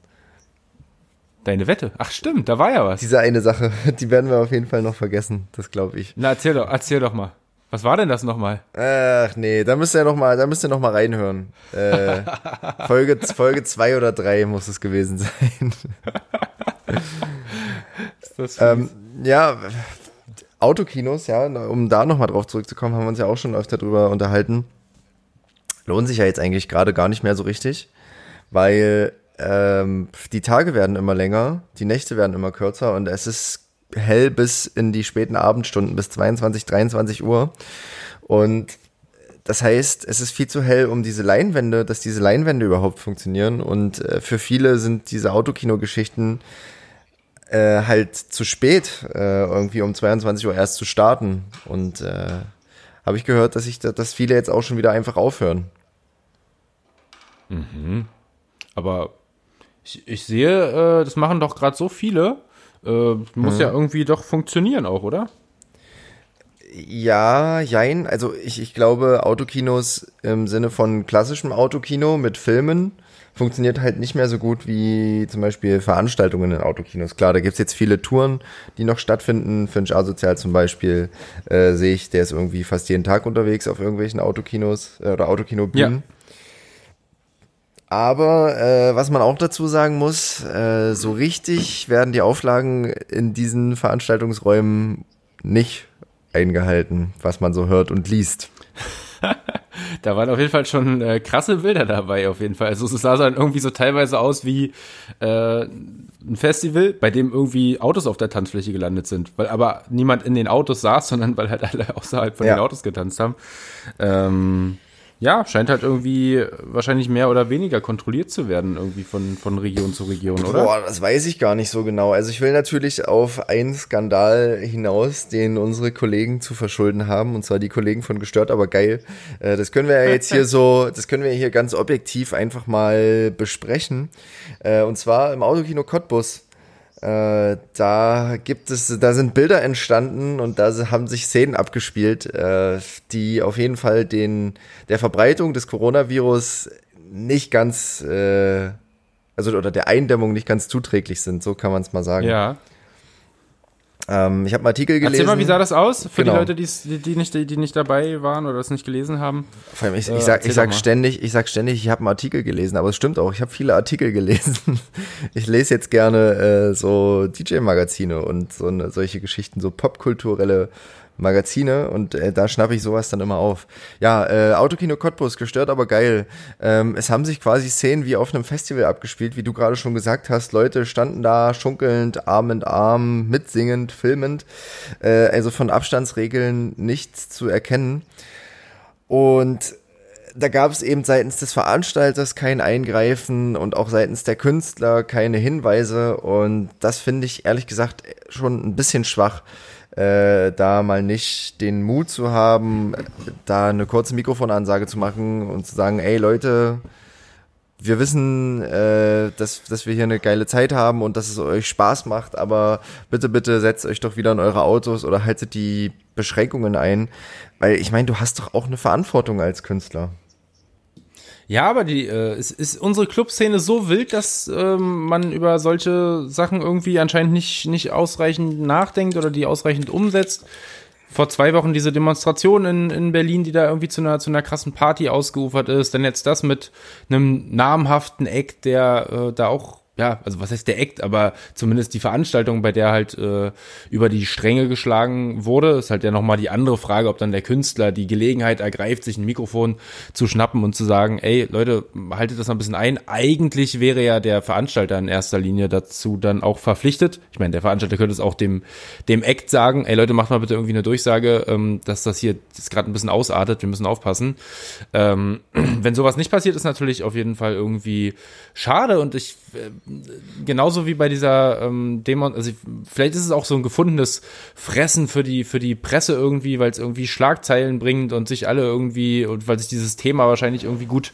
Deine Wette. Ach stimmt, da war ja was. Diese eine Sache, <laughs> die werden wir auf jeden Fall noch vergessen, das glaube ich. Na, erzähl doch, erzähl doch mal. Was war denn das nochmal? Ach nee, da müsst ihr noch mal, da müsst ihr noch mal reinhören. Äh, <laughs> Folge, Folge zwei oder drei muss es gewesen sein. <laughs> Ähm, ja, Autokinos, ja, um da nochmal drauf zurückzukommen, haben wir uns ja auch schon öfter drüber unterhalten. Lohnt sich ja jetzt eigentlich gerade gar nicht mehr so richtig, weil ähm, die Tage werden immer länger, die Nächte werden immer kürzer und es ist hell bis in die späten Abendstunden, bis 22, 23 Uhr. Und das heißt, es ist viel zu hell, um diese Leinwände, dass diese Leinwände überhaupt funktionieren. Und äh, für viele sind diese Autokino-Geschichten äh, halt zu spät, äh, irgendwie um 22 Uhr erst zu starten. Und äh, habe ich gehört, dass ich, dass viele jetzt auch schon wieder einfach aufhören. Aber ich, ich sehe, äh, das machen doch gerade so viele. Äh, muss ja irgendwie doch funktionieren auch, oder? Ja, jein. Also ich, ich glaube, Autokinos im Sinne von klassischem Autokino mit Filmen funktioniert halt nicht mehr so gut wie zum Beispiel Veranstaltungen in Autokinos. Klar, da gibt's jetzt viele Touren, die noch stattfinden. Finch Asozial zum Beispiel äh, sehe ich, der ist irgendwie fast jeden Tag unterwegs auf irgendwelchen Autokinos äh, oder Autokinobühnen. Ja. Aber äh, was man auch dazu sagen muss, äh, so richtig werden die Auflagen in diesen Veranstaltungsräumen nicht eingehalten, was man so hört und liest. <laughs> Da waren auf jeden Fall schon äh, krasse Bilder dabei, auf jeden Fall. Also es sah dann irgendwie so teilweise aus wie äh, ein Festival, bei dem irgendwie Autos auf der Tanzfläche gelandet sind. Weil aber niemand in den Autos saß, sondern weil halt alle <laughs> außerhalb von Ja. den Autos getanzt haben. Ähm, ja, scheint halt irgendwie wahrscheinlich mehr oder weniger kontrolliert zu werden, irgendwie von, von Region zu Region, oder? Boah, das weiß ich gar nicht so genau. Also ich will natürlich auf einen Skandal hinaus, den unsere Kollegen zu verschulden haben, und zwar die Kollegen von Gestört, aber geil. Äh, das können wir ja jetzt hier so, das können wir hier ganz objektiv einfach mal besprechen. Äh, und zwar im Autokino Cottbus. Äh, da gibt es, da sind Bilder entstanden und da haben sich Szenen abgespielt, äh, die auf jeden Fall den der Verbreitung des Coronavirus nicht ganz, äh, also oder der Eindämmung nicht ganz zuträglich sind. So kann man es mal sagen. Ja. Ähm, ich habe einen Artikel gelesen. Erzähl mal, wie sah das aus für Genau. die Leute, die, nicht, die nicht dabei waren oder das nicht gelesen haben? Vor allem, ich, Äh, ich sag, erzähl ich sag ständig, ich sag ständig, ich habe einen Artikel gelesen, aber es stimmt auch, ich habe viele Artikel <laughs> gelesen. Ich lese jetzt gerne äh, so DJ-Magazine und so eine, solche Geschichten, so popkulturelle Magazine und äh, da schnappe ich sowas dann immer auf. Ja, äh, Autokino Cottbus, gestört, aber geil. Ähm, es haben sich quasi Szenen wie auf einem Festival abgespielt, wie du gerade schon gesagt hast. Leute standen da schunkelnd, Arm in Arm, mitsingend, filmend. Äh, also von Abstandsregeln nichts zu erkennen. Und da gab es eben seitens des Veranstalters kein Eingreifen und auch seitens der Künstler keine Hinweise. Und das finde ich ehrlich gesagt schon ein bisschen schwach, äh, da mal nicht den Mut zu haben, da eine kurze Mikrofonansage zu machen und zu sagen, ey Leute, wir wissen, äh, dass, dass wir hier eine geile Zeit haben und dass es euch Spaß macht, aber bitte, bitte setzt euch doch wieder in eure Autos oder haltet die Beschränkungen ein. Weil ich meine, du hast doch auch eine Verantwortung als Künstler. Ja, aber die, äh, ist, ist unsere Clubszene so wild, dass ähm, man über solche Sachen irgendwie anscheinend nicht, nicht ausreichend nachdenkt oder die ausreichend umsetzt. Vor zwei Wochen diese Demonstration in, in Berlin, die da irgendwie zu einer, zu einer krassen Party ausgeufert ist. Dann jetzt das mit einem namhaften Act, der äh, da auch ja, also was heißt der Act, aber zumindest die Veranstaltung, bei der halt äh, über die Stränge geschlagen wurde, ist halt ja nochmal die andere Frage, ob dann der Künstler die Gelegenheit ergreift, sich ein Mikrofon zu schnappen und zu sagen, ey Leute, haltet das mal ein bisschen ein. Eigentlich wäre ja der Veranstalter in erster Linie dazu dann auch verpflichtet. Ich meine, der Veranstalter könnte es auch dem, dem Act sagen, ey Leute, macht mal bitte irgendwie eine Durchsage, ähm, dass das hier jetzt gerade ein bisschen ausartet, wir müssen aufpassen. Ähm, <clears throat> wenn sowas nicht passiert, ist natürlich auf jeden Fall irgendwie schade und ich äh, genauso wie bei dieser ähm, Demo, also ich, vielleicht ist es auch so ein gefundenes Fressen für die für die Presse irgendwie, weil es irgendwie Schlagzeilen bringt und sich alle irgendwie und weil sich dieses Thema wahrscheinlich irgendwie gut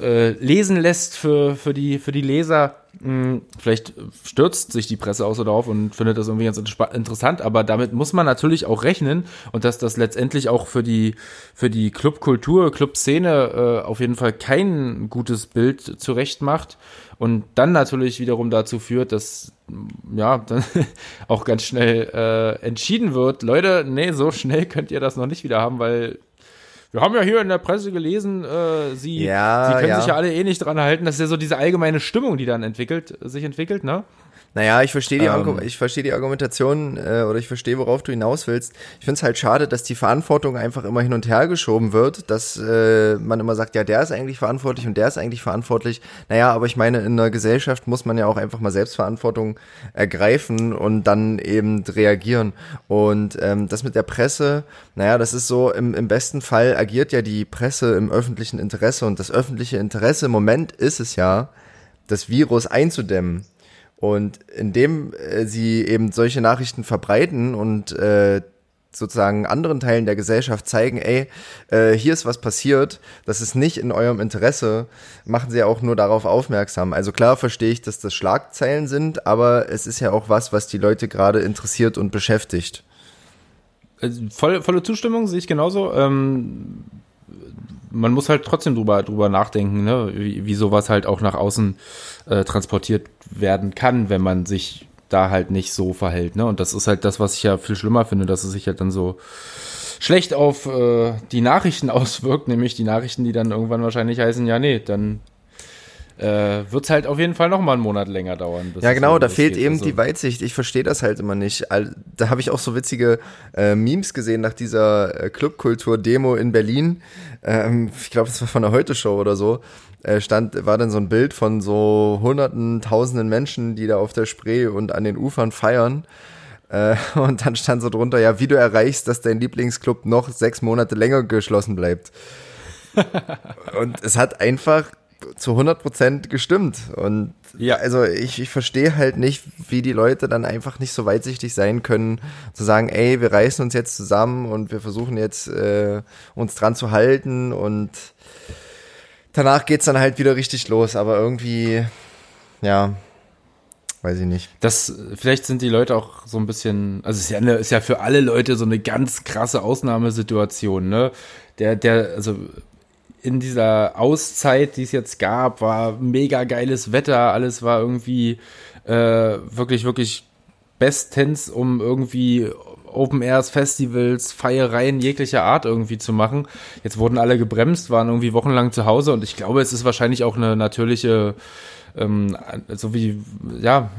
äh, lesen lässt für für die für die Leser. Hm, vielleicht stürzt sich die Presse auch so drauf und findet das irgendwie ganz interessant, aber damit muss man natürlich auch rechnen und dass das letztendlich auch für die für die Clubkultur, Clubszene äh, auf jeden Fall kein gutes Bild zurecht macht und dann natürlich wiederum dazu führt, dass ja dann <laughs> auch ganz schnell äh, entschieden wird, Leute, nee, so schnell könnt ihr das noch nicht wieder haben, weil wir haben ja hier in der Presse gelesen, äh, sie, Ja, sie können ja. sich ja alle eh nicht dran halten. Das ist ja so diese allgemeine Stimmung, die dann entwickelt, sich entwickelt, ne? Naja, ich verstehe die, Ähm. Ich verstehe die Argumentation äh, oder ich verstehe, worauf du hinaus willst. Ich finde es halt schade, dass die Verantwortung einfach immer hin und her geschoben wird, dass äh, man immer sagt, ja, der ist eigentlich verantwortlich und der ist eigentlich verantwortlich. Naja, aber ich meine, in einer Gesellschaft muss man ja auch einfach mal Selbstverantwortung ergreifen und dann eben reagieren. Und ähm, das mit der Presse, naja, das ist so, im, im besten Fall agiert ja die Presse im öffentlichen Interesse und das öffentliche Interesse im Moment ist es ja, das Virus einzudämmen. Und indem äh, sie eben solche Nachrichten verbreiten und äh, sozusagen anderen Teilen der Gesellschaft zeigen, ey, äh, hier ist was passiert, das ist nicht in eurem Interesse, machen sie ja auch nur darauf aufmerksam. Also klar verstehe ich, dass das Schlagzeilen sind, aber es ist ja auch was, was die Leute gerade interessiert und beschäftigt. Also voll, volle Zustimmung, sehe ich genauso. Ähm, man muss halt trotzdem drüber, drüber nachdenken, ne? wie, wie sowas halt auch nach außen äh, transportiert werden kann, wenn man sich da halt nicht so verhält. Ne? Und das ist halt das, was ich ja viel schlimmer finde, dass es sich halt dann so schlecht auf äh, die Nachrichten <laughs> auswirkt, nämlich die Nachrichten, die dann irgendwann wahrscheinlich heißen, ja, nee, dann äh, wird es halt auf jeden Fall noch mal einen Monat länger dauern. Ja, genau, da fehlt eben Also- die Weitsicht. Ich verstehe das halt immer nicht. Da habe ich auch so witzige äh, Memes gesehen nach dieser äh, Clubkultur-Demo in Berlin. Ähm, ich glaube, das war von der Heute-Show oder so. Äh, stand, war dann so ein Bild von so hunderten, tausenden Menschen, die da auf der Spree und an den Ufern feiern. Äh, <laughs> und dann stand so drunter, ja, wie du erreichst, dass dein Lieblingsclub noch sechs Monate länger geschlossen bleibt. <laughs> und es hat einfach zu 100% gestimmt. Und ja. also ich, ich verstehe halt nicht, wie die Leute dann einfach nicht so weitsichtig sein können, zu sagen, ey, wir reißen uns jetzt zusammen und wir versuchen jetzt äh, uns dran zu halten und danach geht's dann halt wieder richtig los. Aber irgendwie, ja, weiß ich nicht. Das, vielleicht sind die Leute auch so ein bisschen, also es ist ja, eine, ist ja für alle Leute so eine ganz krasse Ausnahmesituation, ne? Der, der, also in dieser Auszeit, die es jetzt gab, war mega geiles Wetter, alles war irgendwie äh, wirklich, wirklich bestens, um irgendwie Open Airs, Festivals, Feiereien jeglicher Art irgendwie zu machen. Jetzt wurden alle gebremst, waren irgendwie wochenlang zu Hause und ich glaube, es ist wahrscheinlich auch eine natürliche, ähm, so wie, ja,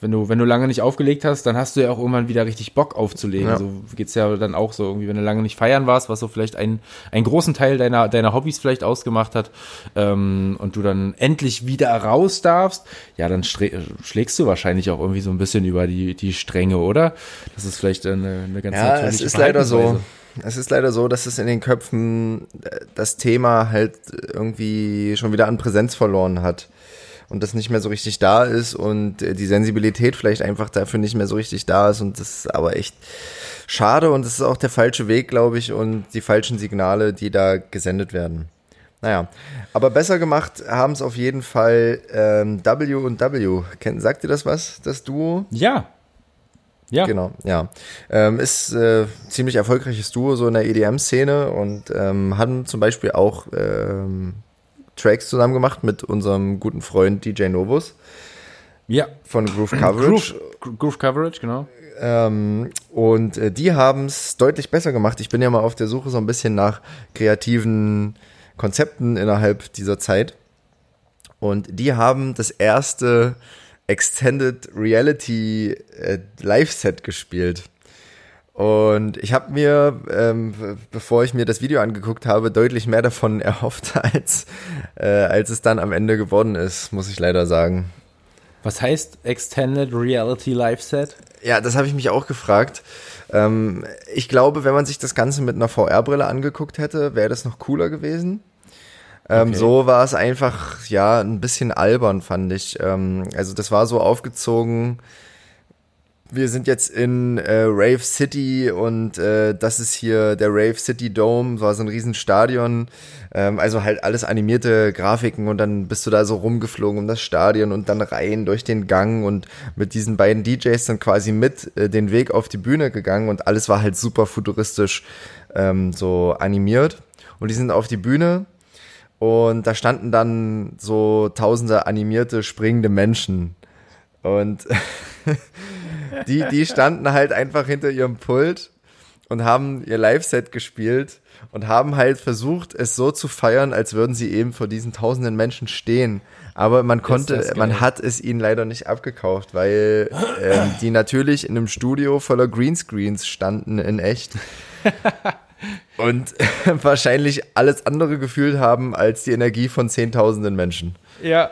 wenn du, wenn du lange nicht aufgelegt hast, dann hast du ja auch irgendwann wieder richtig Bock aufzulegen. Ja. So geht's ja dann auch so irgendwie, wenn du lange nicht feiern warst, was so vielleicht ein, einen großen Teil deiner, deiner Hobbys vielleicht ausgemacht hat, ähm, und du dann endlich wieder raus darfst, ja, dann schlägst du wahrscheinlich auch irgendwie so ein bisschen über die, die Stränge, oder? Das ist vielleicht eine, eine ganz ja, natürliche es ist leider so. Es ist leider so, dass es in den Köpfen äh, das Thema halt irgendwie schon wieder an Präsenz verloren hat und das nicht mehr so richtig da ist und äh, die Sensibilität vielleicht einfach dafür nicht mehr so richtig da ist und das ist aber echt schade und das ist auch der falsche Weg, glaube ich, und die falschen Signale, die da gesendet werden. Naja, aber besser gemacht haben es auf jeden Fall ähm, W und W. Kennt, sagt ihr das was, das Duo? Ja. Ja. Genau, ja. Ähm, ist äh, ziemlich erfolgreiches Duo so in der EDM-Szene und ähm, haben zum Beispiel auch ähm, Tracks zusammen gemacht mit unserem guten Freund DJ Novus. Ja. Von Groove Coverage. Groove, Groove Coverage, genau. Ähm, und äh, die haben es deutlich besser gemacht. Ich bin ja mal auf der Suche so ein bisschen nach kreativen Konzepten innerhalb dieser Zeit. Und die haben das erste Extended Reality äh, Live-Set gespielt. Und ich habe mir, ähm, bevor ich mir das Video angeguckt habe, deutlich mehr davon <laughs> erhofft, als, äh, als es dann am Ende geworden ist, muss ich leider sagen. Was heißt Extended Reality Live Set? Ja, das habe ich mich auch gefragt. Ähm, ich glaube, wenn man sich das Ganze mit einer VR-Brille angeguckt hätte, wäre das noch cooler gewesen. Ähm, okay. So war es einfach, ja, ein bisschen albern, fand ich. Ähm, also das war so aufgezogen, wir sind jetzt in äh, Rave City und äh, das ist hier der Rave City Dome, war so ein Riesenstadion. Ähm, also halt alles animierte Grafiken und dann bist du da so rumgeflogen um das Stadion und dann rein durch den Gang und mit diesen beiden DJs dann quasi mit äh, den Weg auf die Bühne gegangen und alles war halt super futuristisch ähm, so animiert. Und die sind auf die Bühne und da standen dann so tausende animierte springende Menschen. Und <laughs> die, die standen halt einfach hinter ihrem Pult und haben ihr Live-Set gespielt und haben halt versucht, es so zu feiern, als würden sie eben vor diesen tausenden Menschen stehen. Aber man konnte, man hat es ihnen leider nicht abgekauft, weil ähm, die natürlich in einem Studio voller Greenscreens standen in echt. <laughs> und wahrscheinlich alles andere gefühlt haben als die Energie von zehntausenden Menschen. Ja,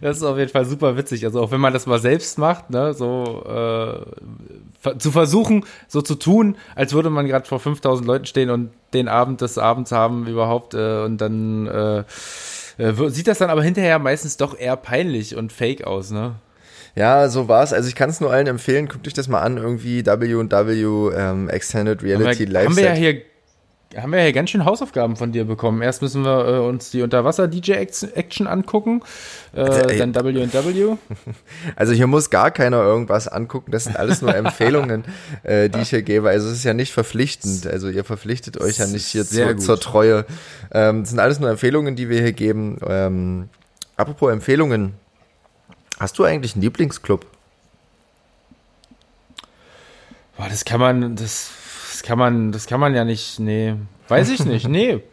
das ist auf jeden Fall super witzig. Also auch wenn man das mal selbst macht, ne, so äh, zu versuchen, so zu tun, als würde man gerade vor 5000 Leuten stehen und den Abend des Abends haben überhaupt äh, und dann äh, äh, sieht das dann aber hinterher meistens doch eher peinlich und fake aus, ne? Ja, so war's. Also ich kann es nur allen empfehlen, guckt euch das mal an, irgendwie W&W ähm, Extended Reality Live. Haben wir ja hier haben wir ja ganz schön Hausaufgaben von dir bekommen. Erst müssen wir äh, uns die Unterwasser-DJ-Action angucken, äh, also, dann W&W. <laughs> Also hier muss gar keiner irgendwas angucken. Das sind alles nur <laughs> Empfehlungen, äh, die ich hier gebe. Also es ist ja nicht verpflichtend. Also ihr verpflichtet euch ja nicht hier zu, zur Treue. Ähm, das sind alles nur Empfehlungen, die wir hier geben. Ähm, apropos Empfehlungen. Hast du eigentlich einen Lieblingsclub? Boah, das kann man, das kann man, das kann man ja nicht, nee, weiß ich nicht, nee. <laughs>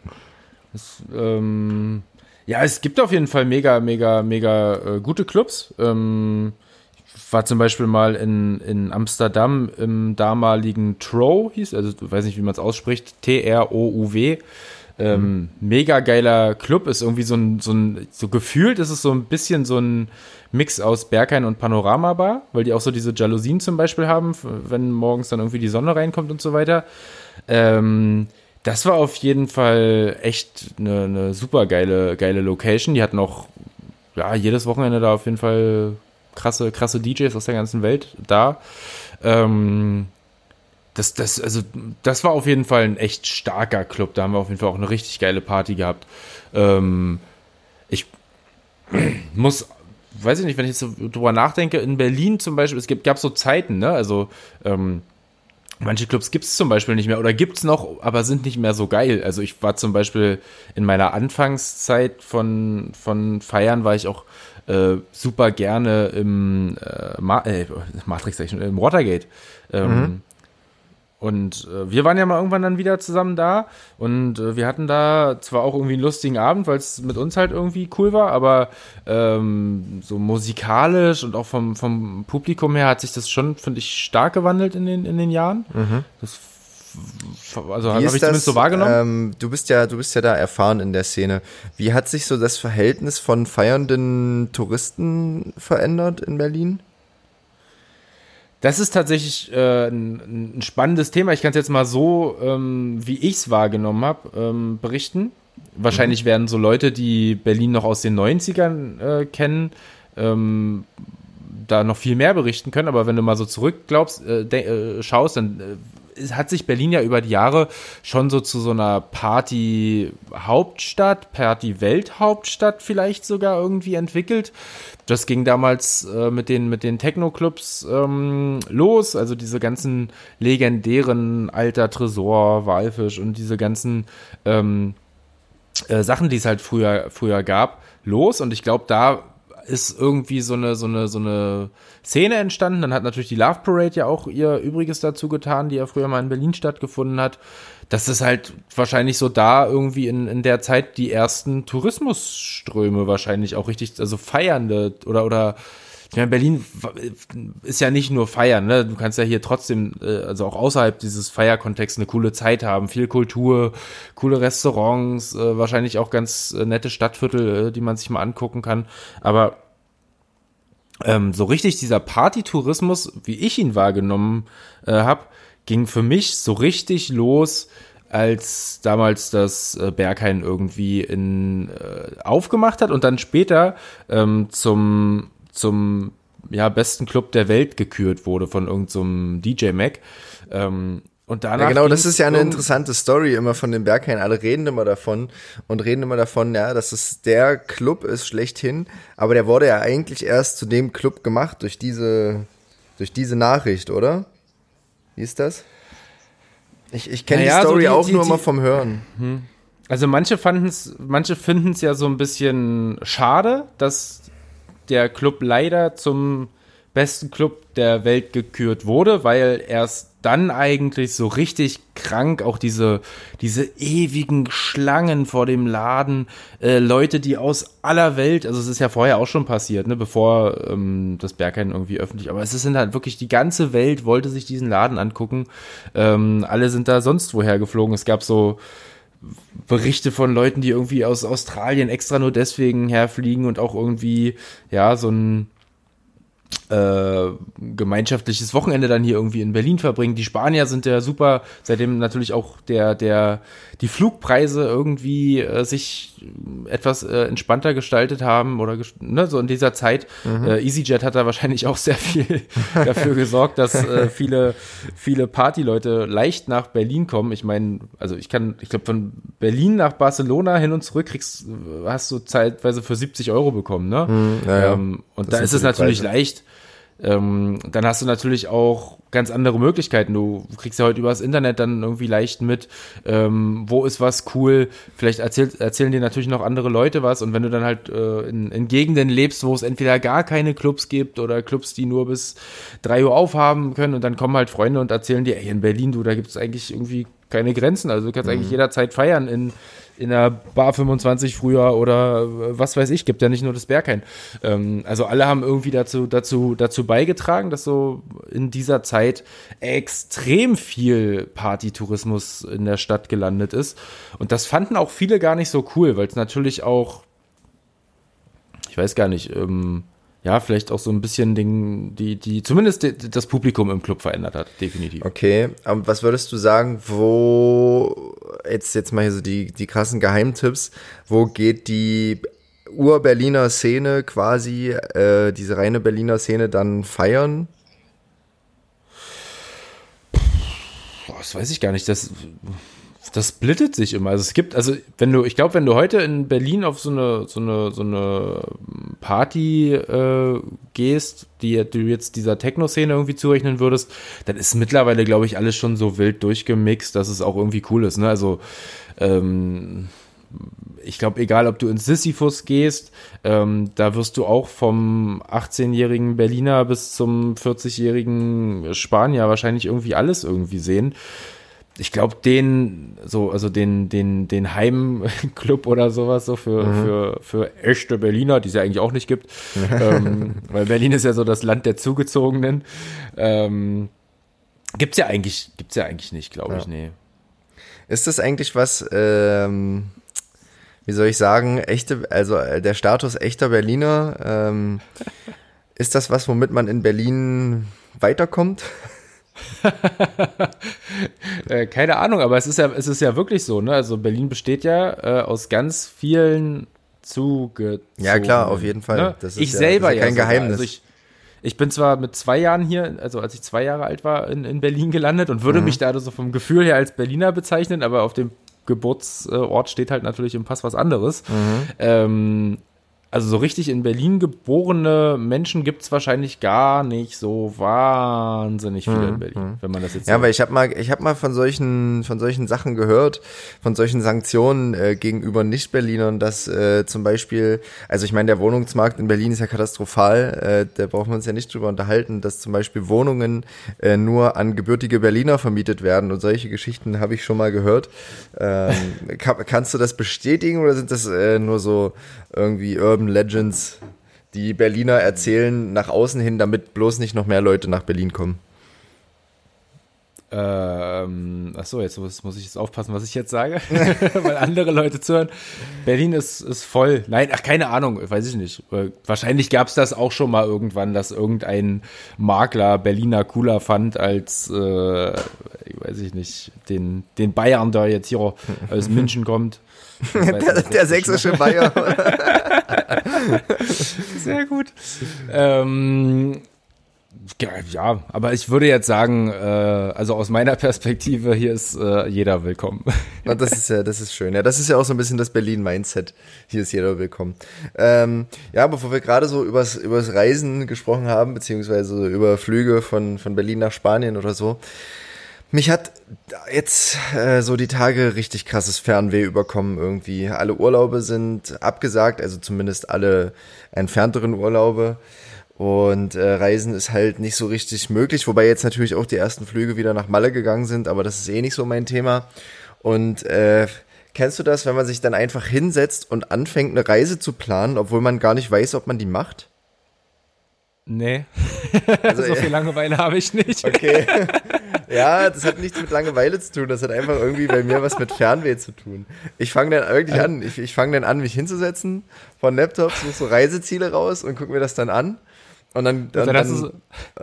Das, ähm, ja, es gibt auf jeden Fall mega, mega, mega äh, gute Clubs. Ähm, ich war zum Beispiel mal in, in Amsterdam im damaligen Tro, hieß, also ich weiß nicht, wie man es ausspricht, T-R-O-U-W. Ähm, mhm. Mega geiler Club, ist irgendwie so ein, so ein, so gefühlt ist es so ein bisschen so ein Mix aus Berghain und Panorama Bar, weil die auch so diese Jalousien zum Beispiel haben, wenn morgens dann irgendwie die Sonne reinkommt und so weiter. Ähm, das war auf jeden Fall echt eine, eine super geile, geile Location. Die hatten auch ja, jedes Wochenende da auf jeden Fall krasse, krasse DJs aus der ganzen Welt da. Ähm, das, das, also, das war auf jeden Fall ein echt starker Club. Da haben wir auf jeden Fall auch eine richtig geile Party gehabt. Ähm, ich <clears throat> muss, weiß ich nicht, wenn ich jetzt so drüber nachdenke, in Berlin zum Beispiel, es gab so Zeiten, ne? Also, ähm, manche Clubs gibt es zum Beispiel nicht mehr oder gibt es noch, aber sind nicht mehr so geil. Also ich war zum Beispiel in meiner Anfangszeit von, von Feiern, war ich auch äh, super gerne im äh, Ma äh, Matrix, im Watergate. Ähm, mhm. Und äh, wir waren ja mal irgendwann dann wieder zusammen da und äh, wir hatten da zwar auch irgendwie einen lustigen Abend, weil es mit uns halt irgendwie cool war, aber ähm, so musikalisch und auch vom, vom Publikum her hat sich das schon, finde ich, stark gewandelt in den, in den Jahren. Mhm. Das also habe ich zumindest so wahrgenommen. Ähm, du bist ja, du bist ja da erfahren in der Szene. Wie hat sich so das Verhältnis von feiernden Touristen verändert in Berlin? Das ist tatsächlich äh, ein, ein, spannendes Thema. Ich kann es jetzt mal so, ähm, wie ich es wahrgenommen habe, ähm, berichten. Wahrscheinlich mhm. werden so Leute, die Berlin noch aus den 90ern äh, kennen, ähm, da noch viel mehr berichten können. Aber wenn du mal so zurückglaubst, äh, äh, schaust, dann äh, hat sich Berlin ja über die Jahre schon so zu so einer Party-Hauptstadt, Party-Welthauptstadt vielleicht sogar irgendwie entwickelt. Das ging damals äh, mit den, mit den Techno-Clubs ähm, los, also diese ganzen legendären Alter Tresor, Walfisch und diese ganzen ähm, äh, Sachen, die es halt früher, früher gab, los. Und ich glaube, da ist irgendwie so eine, so eine, so eine Szene entstanden. Dann hat natürlich die Love Parade ja auch ihr Übriges dazu getan, die ja früher mal in Berlin stattgefunden hat. Das ist halt wahrscheinlich so da irgendwie in, in der Zeit die ersten Tourismusströme wahrscheinlich auch richtig, also feiernde oder, oder ich meine, Berlin ist ja nicht nur feiern, ne? Du kannst ja hier trotzdem, äh, also auch außerhalb dieses Feierkontexts eine coole Zeit haben, viel Kultur, coole Restaurants, äh, wahrscheinlich auch ganz äh, nette Stadtviertel, die man sich mal angucken kann. Aber ähm, so richtig dieser Partytourismus, wie ich ihn wahrgenommen äh, habe, ging für mich so richtig los, als damals das äh, Berghain irgendwie in, äh, aufgemacht hat und dann später ähm, zum zum ja, besten Club der Welt gekürt wurde von irgendeinem so DJ Mac. Ähm, und danach ja, genau, das ist ja eine interessante Story immer von den Berghain. Alle reden immer davon und reden immer davon, ja, dass es der Club ist schlechthin. Aber der wurde ja eigentlich erst zu dem Club gemacht durch diese, durch diese Nachricht, oder? Wie ist das? Ich, ich kenne naja, die Story so die, auch die, nur die, mal vom Hören. Hm. Also manche fanden's, manche finden es ja so ein bisschen schade, dass der Club leider zum besten Club der Welt gekürt wurde, weil erst dann eigentlich so richtig krank auch diese diese ewigen Schlangen vor dem Laden äh, Leute die aus aller Welt also es ist ja vorher auch schon passiert ne bevor ähm, das Berghain irgendwie öffentlich aber es sind halt wirklich die ganze Welt wollte sich diesen Laden angucken. Ähm, alle sind da sonst woher geflogen. Es gab so Berichte von Leuten, die irgendwie aus Australien extra nur deswegen herfliegen und auch irgendwie, ja, so ein äh, gemeinschaftliches Wochenende dann hier irgendwie in Berlin verbringen. Die Spanier sind ja super, seitdem natürlich auch der, der, die Flugpreise irgendwie äh, sich etwas äh, entspannter gestaltet haben oder ne, so in dieser Zeit. Mhm. Äh, EasyJet hat da wahrscheinlich auch sehr viel <laughs> dafür gesorgt, dass äh, viele, viele Partyleute leicht nach Berlin kommen. Ich meine, also ich kann, ich glaube, von Berlin nach Barcelona hin und zurück kriegst, hast du zeitweise für 70 Euro bekommen, ne? Mhm, ja, ähm, und das da ist es natürlich Preise. leicht ähm, dann hast du natürlich auch ganz andere Möglichkeiten. Du kriegst ja heute übers Internet dann irgendwie leicht mit, ähm, wo ist was cool. Vielleicht erzählt, erzählen dir natürlich noch andere Leute was. Und wenn du dann halt äh, in, in Gegenden lebst, wo es entweder gar keine Clubs gibt oder Clubs, die nur bis drei Uhr aufhaben können und dann kommen halt Freunde und erzählen dir, ey, in Berlin, du, da gibt es eigentlich irgendwie keine Grenzen. Also du kannst mhm. eigentlich jederzeit feiern in in der Bar 25 früher oder äh, was weiß ich, gibt ja nicht nur das Berghain. Ähm, also alle haben irgendwie dazu, dazu, dazu beigetragen, dass so in dieser Zeit extrem viel Partytourismus in der Stadt gelandet ist. Und das fanden auch viele gar nicht so cool, weil es natürlich auch, ich weiß gar nicht, ähm, ja, vielleicht auch so ein bisschen den, die, die, zumindest die, das Publikum im Club verändert hat, definitiv. Okay, aber was würdest du sagen, wo, jetzt, jetzt mal hier so die, die krassen Geheimtipps, wo geht die Ur-Berliner Szene quasi, äh, diese reine Berliner Szene dann feiern? Boah, das weiß ich gar nicht. Das, das splittet sich immer. Also es gibt, also wenn du, ich glaube, wenn du heute in Berlin auf so eine, so eine, so eine Party äh, gehst, die du jetzt dieser Techno-Szene irgendwie zurechnen würdest, dann ist mittlerweile, glaube ich, alles schon so wild durchgemixt, dass es auch irgendwie cool ist. Ne? Also ähm, ich glaube, egal ob du ins Sisyphus gehst, ähm, da wirst du auch vom 18-jährigen Berliner bis zum 40-jährigen Spanier wahrscheinlich irgendwie alles irgendwie sehen. Ich glaube, den, so, also den, den, den Heimclub oder sowas, so für, mhm. für, für echte Berliner, die es ja eigentlich auch nicht gibt, <laughs> ähm, weil Berlin ist ja so das Land der Zugezogenen, ähm, gibt's ja eigentlich, gibt's ja eigentlich nicht, glaube ja. ich, nee. Ist das eigentlich was, ähm, wie soll ich sagen, echte, also äh, der Status echter Berliner, ähm, ist das was, womit man in Berlin weiterkommt? <laughs> <laughs> äh, keine Ahnung, aber es ist ja, es ist ja wirklich so, ne? Also Berlin besteht ja äh, aus ganz vielen Zuge. Ja, klar, auf jeden Fall. Ne? ich ja, selber ja kein ja Geheimnis. Also ich, ich bin zwar mit zwei Jahren hier, also als ich zwei Jahre alt war, in, in Berlin gelandet und würde mhm. mich da so vom Gefühl her als Berliner bezeichnen, aber auf dem Geburtsort steht halt natürlich im Pass was anderes. Mhm. Ähm, also so richtig in Berlin geborene Menschen gibt es wahrscheinlich gar nicht so wahnsinnig viele in mhm, Berlin, mhm. wenn man das jetzt Ja, so weil ich habe mal, ich habe mal von solchen, von solchen Sachen gehört, von solchen Sanktionen äh, gegenüber Nicht-Berlinern, dass äh, zum Beispiel, also ich meine, der Wohnungsmarkt in Berlin ist ja katastrophal, äh, da brauchen wir uns ja nicht drüber unterhalten, dass zum Beispiel Wohnungen äh, nur an gebürtige Berliner vermietet werden und solche Geschichten habe ich schon mal gehört. Ähm, kann, kannst du das bestätigen oder sind das äh, nur so irgendwie Urban Legends, die Berliner erzählen nach außen hin, damit bloß nicht noch mehr Leute nach Berlin kommen. Ähm, achso, jetzt muss, muss ich jetzt aufpassen, was ich jetzt sage, <laughs> weil andere Leute zuhören. Berlin ist, ist voll. Nein, ach, keine Ahnung, weiß ich nicht. Äh, wahrscheinlich gab es das auch schon mal irgendwann, dass irgendein Makler Berliner cooler fand als, äh, weiß ich nicht, den, den Bayern, der jetzt hier aus München kommt. <laughs> der, der sächsische Bayer. <laughs> <laughs> Sehr gut. Ähm, ja, aber ich würde jetzt sagen, äh, also aus meiner Perspektive, hier ist äh, jeder willkommen. <laughs> Ja, das ist ja, das ist schön. Ja, das ist ja auch so ein bisschen das Berlin-Mindset. Hier ist jeder willkommen. Ähm, ja, bevor wir gerade so übers, übers Reisen gesprochen haben, beziehungsweise über Flüge von, von Berlin nach Spanien oder so, mich hat jetzt äh, so die Tage richtig krasses Fernweh überkommen irgendwie. Alle Urlaube sind abgesagt, also zumindest alle entfernteren Urlaube. Und äh, Reisen ist halt nicht so richtig möglich, wobei jetzt natürlich auch die ersten Flüge wieder nach Malle gegangen sind, aber das ist eh nicht so mein Thema. Und äh, kennst du das, wenn man sich dann einfach hinsetzt und anfängt, eine Reise zu planen, obwohl man gar nicht weiß, ob man die macht? Nee. Also, so viel Langeweile habe ich nicht. Okay. <laughs> Ja, das hat nichts mit Langeweile zu tun. Das hat einfach irgendwie bei mir was mit Fernweh zu tun. Ich fange dann wirklich an. Ich, ich fange dann an, mich hinzusetzen von Laptops, suche so Reiseziele raus und gucke mir das dann an. Und dann, dann, dann, dann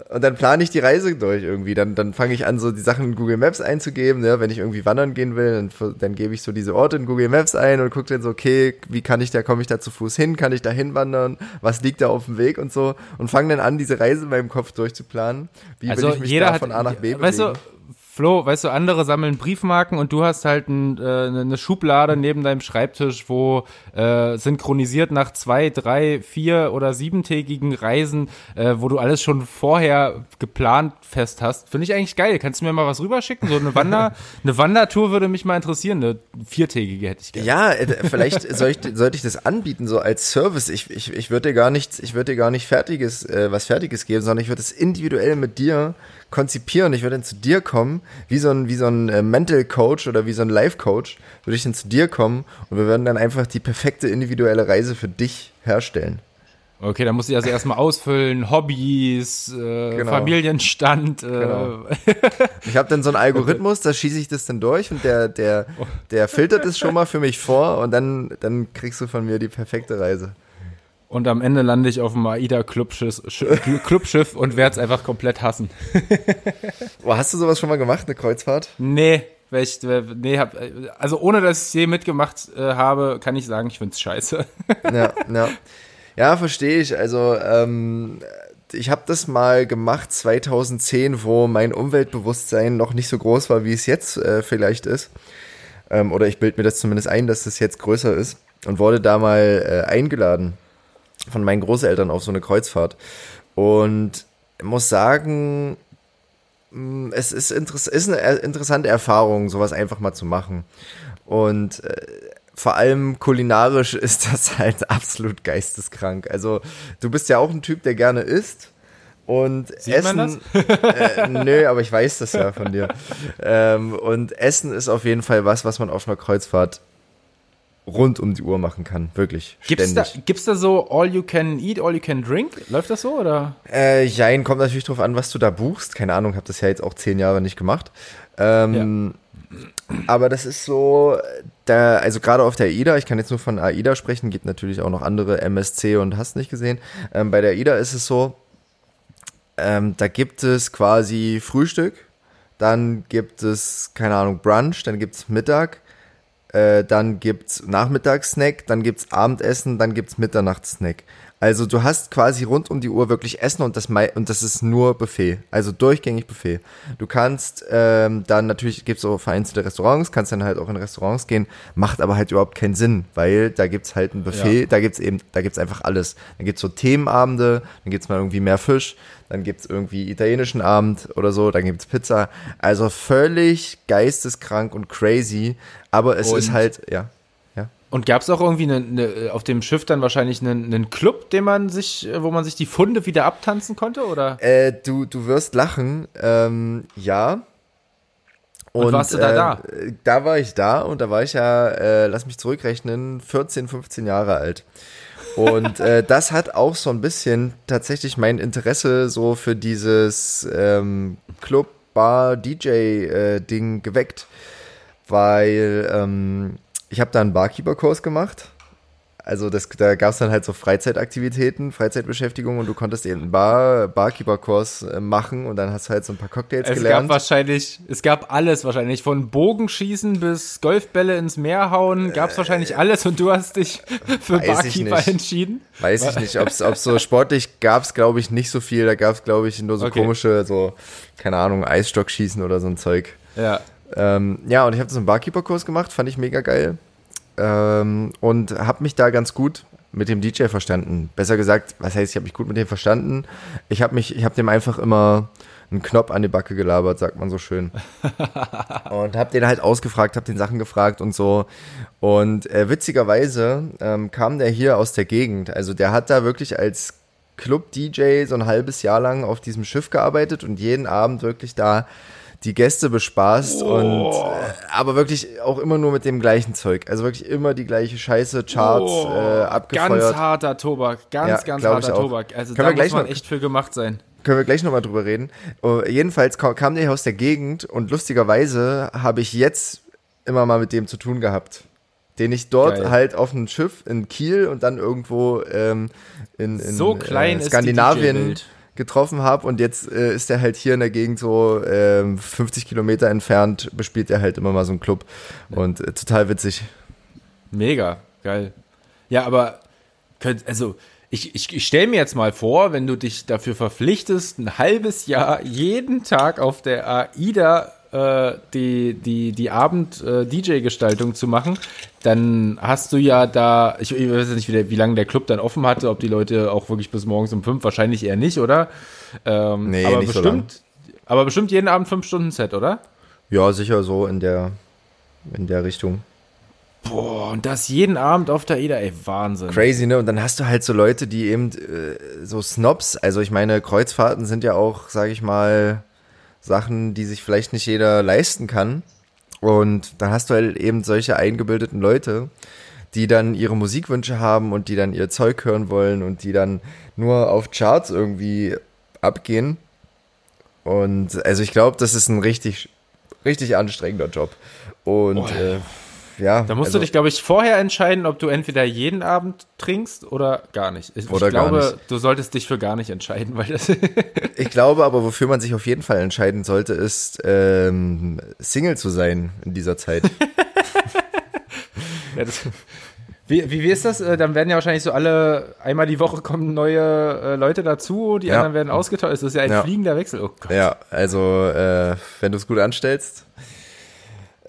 und dann plane ich die Reise durch irgendwie. Dann, dann fange ich an, so die Sachen in Google Maps einzugeben. Ja, wenn ich irgendwie wandern gehen will, dann, dann gebe ich so diese Orte in Google Maps ein und gucke dann so, okay, wie kann ich da, komme ich da zu Fuß hin? Kann ich da hinwandern? Was liegt da auf dem Weg und so? Und fange dann an, diese Reise in meinem Kopf durchzuplanen. Wie also will ich mich da von A nach B bewegen? Weißt du, Flo, weißt du, andere sammeln Briefmarken und du hast halt ein, äh, eine Schublade neben deinem Schreibtisch, wo äh, synchronisiert nach zwei, drei, vier oder siebentägigen Reisen, äh, wo du alles schon vorher geplant fest hast. Finde ich eigentlich geil. Kannst du mir mal was rüberschicken? So eine Wander, <laughs> eine Wandertour würde mich mal interessieren. Eine viertägige hätte ich gerne. Ja, äh, vielleicht soll ich, sollte ich das anbieten, so als Service. Ich, ich, ich würde dir gar nichts, ich würde dir gar nicht fertiges, äh, was Fertiges geben, sondern ich würde es individuell mit dir konzipieren. Ich würde dann zu dir kommen, wie so ein, wie so ein äh, Mental Coach oder wie so ein Life Coach, würde ich dann zu dir kommen und wir würden dann einfach die perfekte individuelle Reise für dich herstellen. Okay, dann muss ich also erstmal ausfüllen, Hobbys, äh, genau. Familienstand. Äh. Genau. <laughs> Ich habe dann so einen Algorithmus, da schieße ich das dann durch und der, der, der filtert es schon mal für mich vor und dann, dann kriegst du von mir die perfekte Reise. Und am Ende lande ich auf dem AIDA-Clubschiff Clubschiff und werde es einfach komplett hassen. <laughs> Oh, hast du sowas schon mal gemacht, eine Kreuzfahrt? Nee, weil ich, nee, hab, also ohne dass ich es je mitgemacht äh, habe, kann ich sagen, ich find's scheiße. <laughs> Ja, ja. Ja, verstehe ich. Also, ähm, ich habe das mal gemacht 2010, wo mein Umweltbewusstsein noch nicht so groß war, wie es jetzt äh, vielleicht ist. Ähm, oder ich bilde mir das zumindest ein, dass das jetzt größer ist. Und wurde da mal äh, eingeladen von meinen Großeltern auf so eine Kreuzfahrt. Und muss sagen, mm, es ist, ist eine interessante Erfahrung, sowas einfach mal zu machen. Und äh, vor allem kulinarisch <laughs> ist das halt absolut geisteskrank. Also du bist ja auch ein Typ, der gerne isst. Und Sieht Essen, <laughs> äh, nö, aber ich weiß das ja von dir. Ähm, und Essen ist auf jeden Fall was, was man auf einer Kreuzfahrt rund um die Uhr machen kann. Wirklich. Gibt's da, ständig. gibt's da so All You Can Eat, All You Can Drink? Läuft das so oder? Äh, jein, kommt natürlich drauf an, was du da buchst. Keine Ahnung, habe das ja jetzt auch zehn Jahre nicht gemacht. Ähm, Aber das ist so, da, also gerade auf der AIDA, ich kann jetzt nur von AIDA sprechen, gibt natürlich auch noch andere MSC und hast nicht gesehen. Ähm, bei der AIDA ist es so, ähm, da gibt es quasi Frühstück, dann gibt es, keine Ahnung, Brunch, dann gibt es Mittag, äh, dann gibt's Nachmittagssnack, dann gibt's Abendessen, dann gibt's Mitternachtssnack. Also du hast quasi rund um die Uhr wirklich Essen und das und das ist nur Buffet, also durchgängig Buffet. Du kannst ähm, dann natürlich gibt's so vereinzelte Restaurants, kannst dann halt auch in Restaurants gehen, macht aber halt überhaupt keinen Sinn, weil da gibt's halt ein Buffet, Ja. da gibt's eben, da gibt's einfach alles. Dann gibt's so Themenabende, dann gibt's mal irgendwie mehr Fisch, dann gibt's irgendwie italienischen Abend oder so, dann gibt's Pizza. Also völlig geisteskrank und crazy, aber es Und- ist halt, ja. Und gab's auch irgendwie eine, eine, auf dem Schiff dann wahrscheinlich einen, einen Club, den man sich, äh, wo man sich die Funde wieder abtanzen konnte, oder? Äh, du, du wirst lachen, ähm, ja. Und warst du da äh, da? Da war ich da und da war ich ja, äh, lass mich zurückrechnen, 14, 15 Jahre alt. Und äh, <laughs> das hat auch so ein bisschen tatsächlich mein Interesse so für dieses ähm, Club, Bar, DJ-Ding geweckt, weil ähm, ich habe da einen Barkeeper-Kurs gemacht. Also das, da gab es dann halt so Freizeitaktivitäten, Freizeitbeschäftigung und du konntest eben einen Bar, Barkeeper-Kurs äh, machen und dann hast du halt so ein paar Cocktails Es gelernt. gab wahrscheinlich, es gab alles wahrscheinlich, von Bogenschießen bis Golfbälle ins Meer hauen, gab's wahrscheinlich alles und du hast dich <laughs> für Äh, Barkeeper entschieden. Weiß ich nicht, ob es so sportlich gab es, glaube ich, nicht so viel. Da gab es, glaube ich, nur so Okay. komische, so, keine Ahnung, Eisstockschießen oder so ein Zeug. Ja. Ähm, ja, und ich habe so einen Barkeeper-Kurs gemacht, fand ich mega geil. Ähm, und habe mich da ganz gut mit dem DJ verstanden. Besser gesagt, was heißt, ich habe mich gut mit dem verstanden. Ich habe mich, ich habe dem einfach immer einen Knopf an die Backe gelabert, sagt man so schön. <laughs> und habe den halt ausgefragt, habe den Sachen gefragt und so. Und äh, witzigerweise ähm, kam der hier aus der Gegend. Also der hat da wirklich als Club-DJ so ein halbes Jahr lang auf diesem Schiff gearbeitet und jeden Abend wirklich da die Gäste bespaßt und äh, aber wirklich auch immer nur mit dem gleichen Zeug. Also wirklich immer die gleiche Scheiße, Charts äh, abgefeuert. Oh, Ganz harter Tobak, ganz, Ja, ganz harter. Tobak. Also Können da wir gleich muss man noch- echt für gemacht sein. Können wir gleich nochmal drüber reden. Uh, jedenfalls kam, kam der hier aus der Gegend und lustigerweise habe ich jetzt immer mal mit dem zu tun gehabt. Den ich dort Geil. halt auf einem Schiff in Kiel und dann irgendwo ähm, in, in So klein äh, ist die Skandinavien. Getroffen habe und jetzt äh, ist er halt hier in der Gegend so ähm, 50 Kilometer entfernt, bespielt er halt immer mal so einen Club und äh, total witzig. Mega, geil. Ja, aber könnt, also ich, ich, ich stelle mir jetzt mal vor, wenn du dich dafür verpflichtest, ein halbes Jahr jeden Tag auf der AIDA äh, die, die, die Abend-DJ-Gestaltung zu machen, dann hast du ja da, ich, ich weiß nicht, wie, der, wie lange der Club dann offen hatte, ob die Leute auch wirklich bis morgens um fünf, wahrscheinlich eher nicht, oder? Ähm, Nee, aber nicht so bestimmt, aber bestimmt jeden Abend fünf Stunden Set, oder? Ja, sicher so in der in der Richtung. Boah, und das jeden Abend auf der AIDA, ey, Wahnsinn. Crazy, ne? Und dann hast du halt so Leute, die eben äh, so Snobs, also ich meine, Kreuzfahrten sind ja auch, sage ich mal, Sachen, die sich vielleicht nicht jeder leisten kann. Und dann hast du halt eben solche eingebildeten Leute, die dann ihre Musikwünsche haben und die dann ihr Zeug hören wollen und die dann nur auf Charts irgendwie abgehen. Und also ich glaube, das ist ein richtig, richtig anstrengender Job. Und äh, ja. Da musst also, du dich, glaube ich, vorher entscheiden, ob du entweder jeden Abend trinkst oder gar nicht. Ich, Oder ich gar glaube, nicht. du solltest dich für gar nicht entscheiden, weil das. <laughs> Ich glaube aber, wofür man sich auf jeden Fall entscheiden sollte, ist ähm, Single zu sein in dieser Zeit. <laughs> ja, das wie, wie, wie ist das? Äh, Dann werden ja wahrscheinlich so alle, einmal die Woche kommen neue äh, Leute dazu, die Ja. anderen werden ausgetauscht. Das ist ja ein Ja. fliegender Wechsel. Oh Gott. ja, also äh, wenn du es gut anstellst.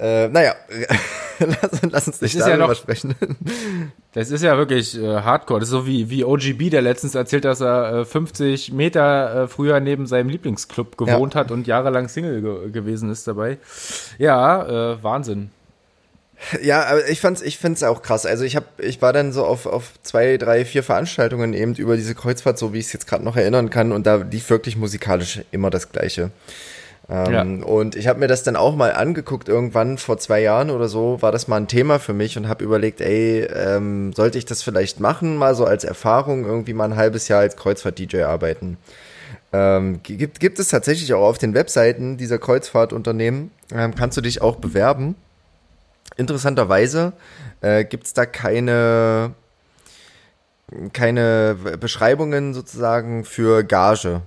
Äh, naja, <laughs> lass, lass uns nicht ist ja darüber noch- sprechen. <laughs> Das ist ja wirklich äh, hardcore. Das ist so wie, wie OGB, der letztens erzählt, dass er äh, 50 Meter äh, früher neben seinem Lieblingsclub gewohnt hat und jahrelang Single ge gewesen ist dabei. Ja, äh, Wahnsinn. Ja, aber ich fand's, ich find's auch krass. Also ich hab, ich war dann so auf, auf zwei, drei, vier Veranstaltungen eben über diese Kreuzfahrt, so wie ich es jetzt gerade noch erinnern kann, und da lief wirklich musikalisch immer das Gleiche. Ähm, Und ich habe mir das dann auch mal angeguckt, irgendwann vor zwei Jahren oder so, war das mal ein Thema für mich und habe überlegt, ey, ähm, sollte ich das vielleicht machen, mal so als Erfahrung, irgendwie mal ein halbes Jahr als Kreuzfahrt-DJ arbeiten. Ähm, gibt, gibt es tatsächlich auch auf den Webseiten dieser Kreuzfahrtunternehmen, ähm, kannst du dich auch bewerben. Interessanterweise äh, gibt es da keine, keine Beschreibungen sozusagen für Gage.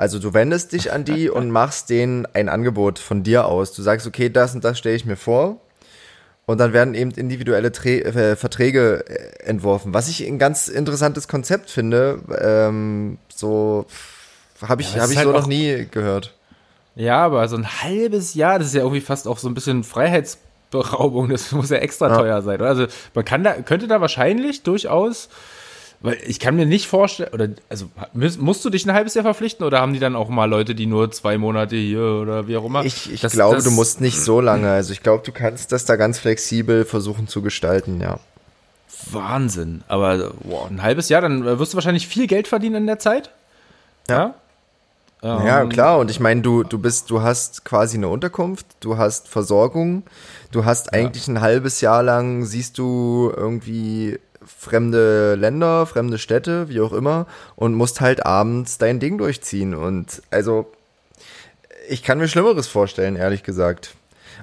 Also du wendest dich an die und machst denen ein Angebot von dir aus. Du sagst, okay, das und das stelle ich mir vor. Und dann werden eben individuelle Trä äh, Verträge äh, entworfen. Was ich ein ganz interessantes Konzept finde. Ähm, so habe ich, Ja, hab ich halt so noch nie gehört. Ja, aber so ein halbes Jahr, das ist ja irgendwie fast auch so ein bisschen Freiheitsberaubung. Das muss ja extra Ja. teuer sein. oder? Also man kann da, könnte da wahrscheinlich durchaus, weil ich kann mir nicht vorstellen, oder also muss- musst du dich ein halbes Jahr verpflichten oder haben die dann auch mal Leute, die nur zwei Monate hier oder wie auch immer? Ich, ich Das- glaube, das- du musst nicht so lange. Also ich glaube, du kannst das da ganz flexibel versuchen zu gestalten, ja. Wahnsinn. Aber boah, ein halbes Jahr, dann äh, wirst du wahrscheinlich viel Geld verdienen in der Zeit. Ja. Ähm, Ja, klar. Und ich meine, du, du bist, du hast quasi eine Unterkunft, du hast Versorgung, du hast eigentlich ein halbes Jahr lang siehst du irgendwie fremde Länder, fremde Städte, wie auch immer, und musst halt abends dein Ding durchziehen. Und also, ich kann mir Schlimmeres vorstellen, ehrlich gesagt.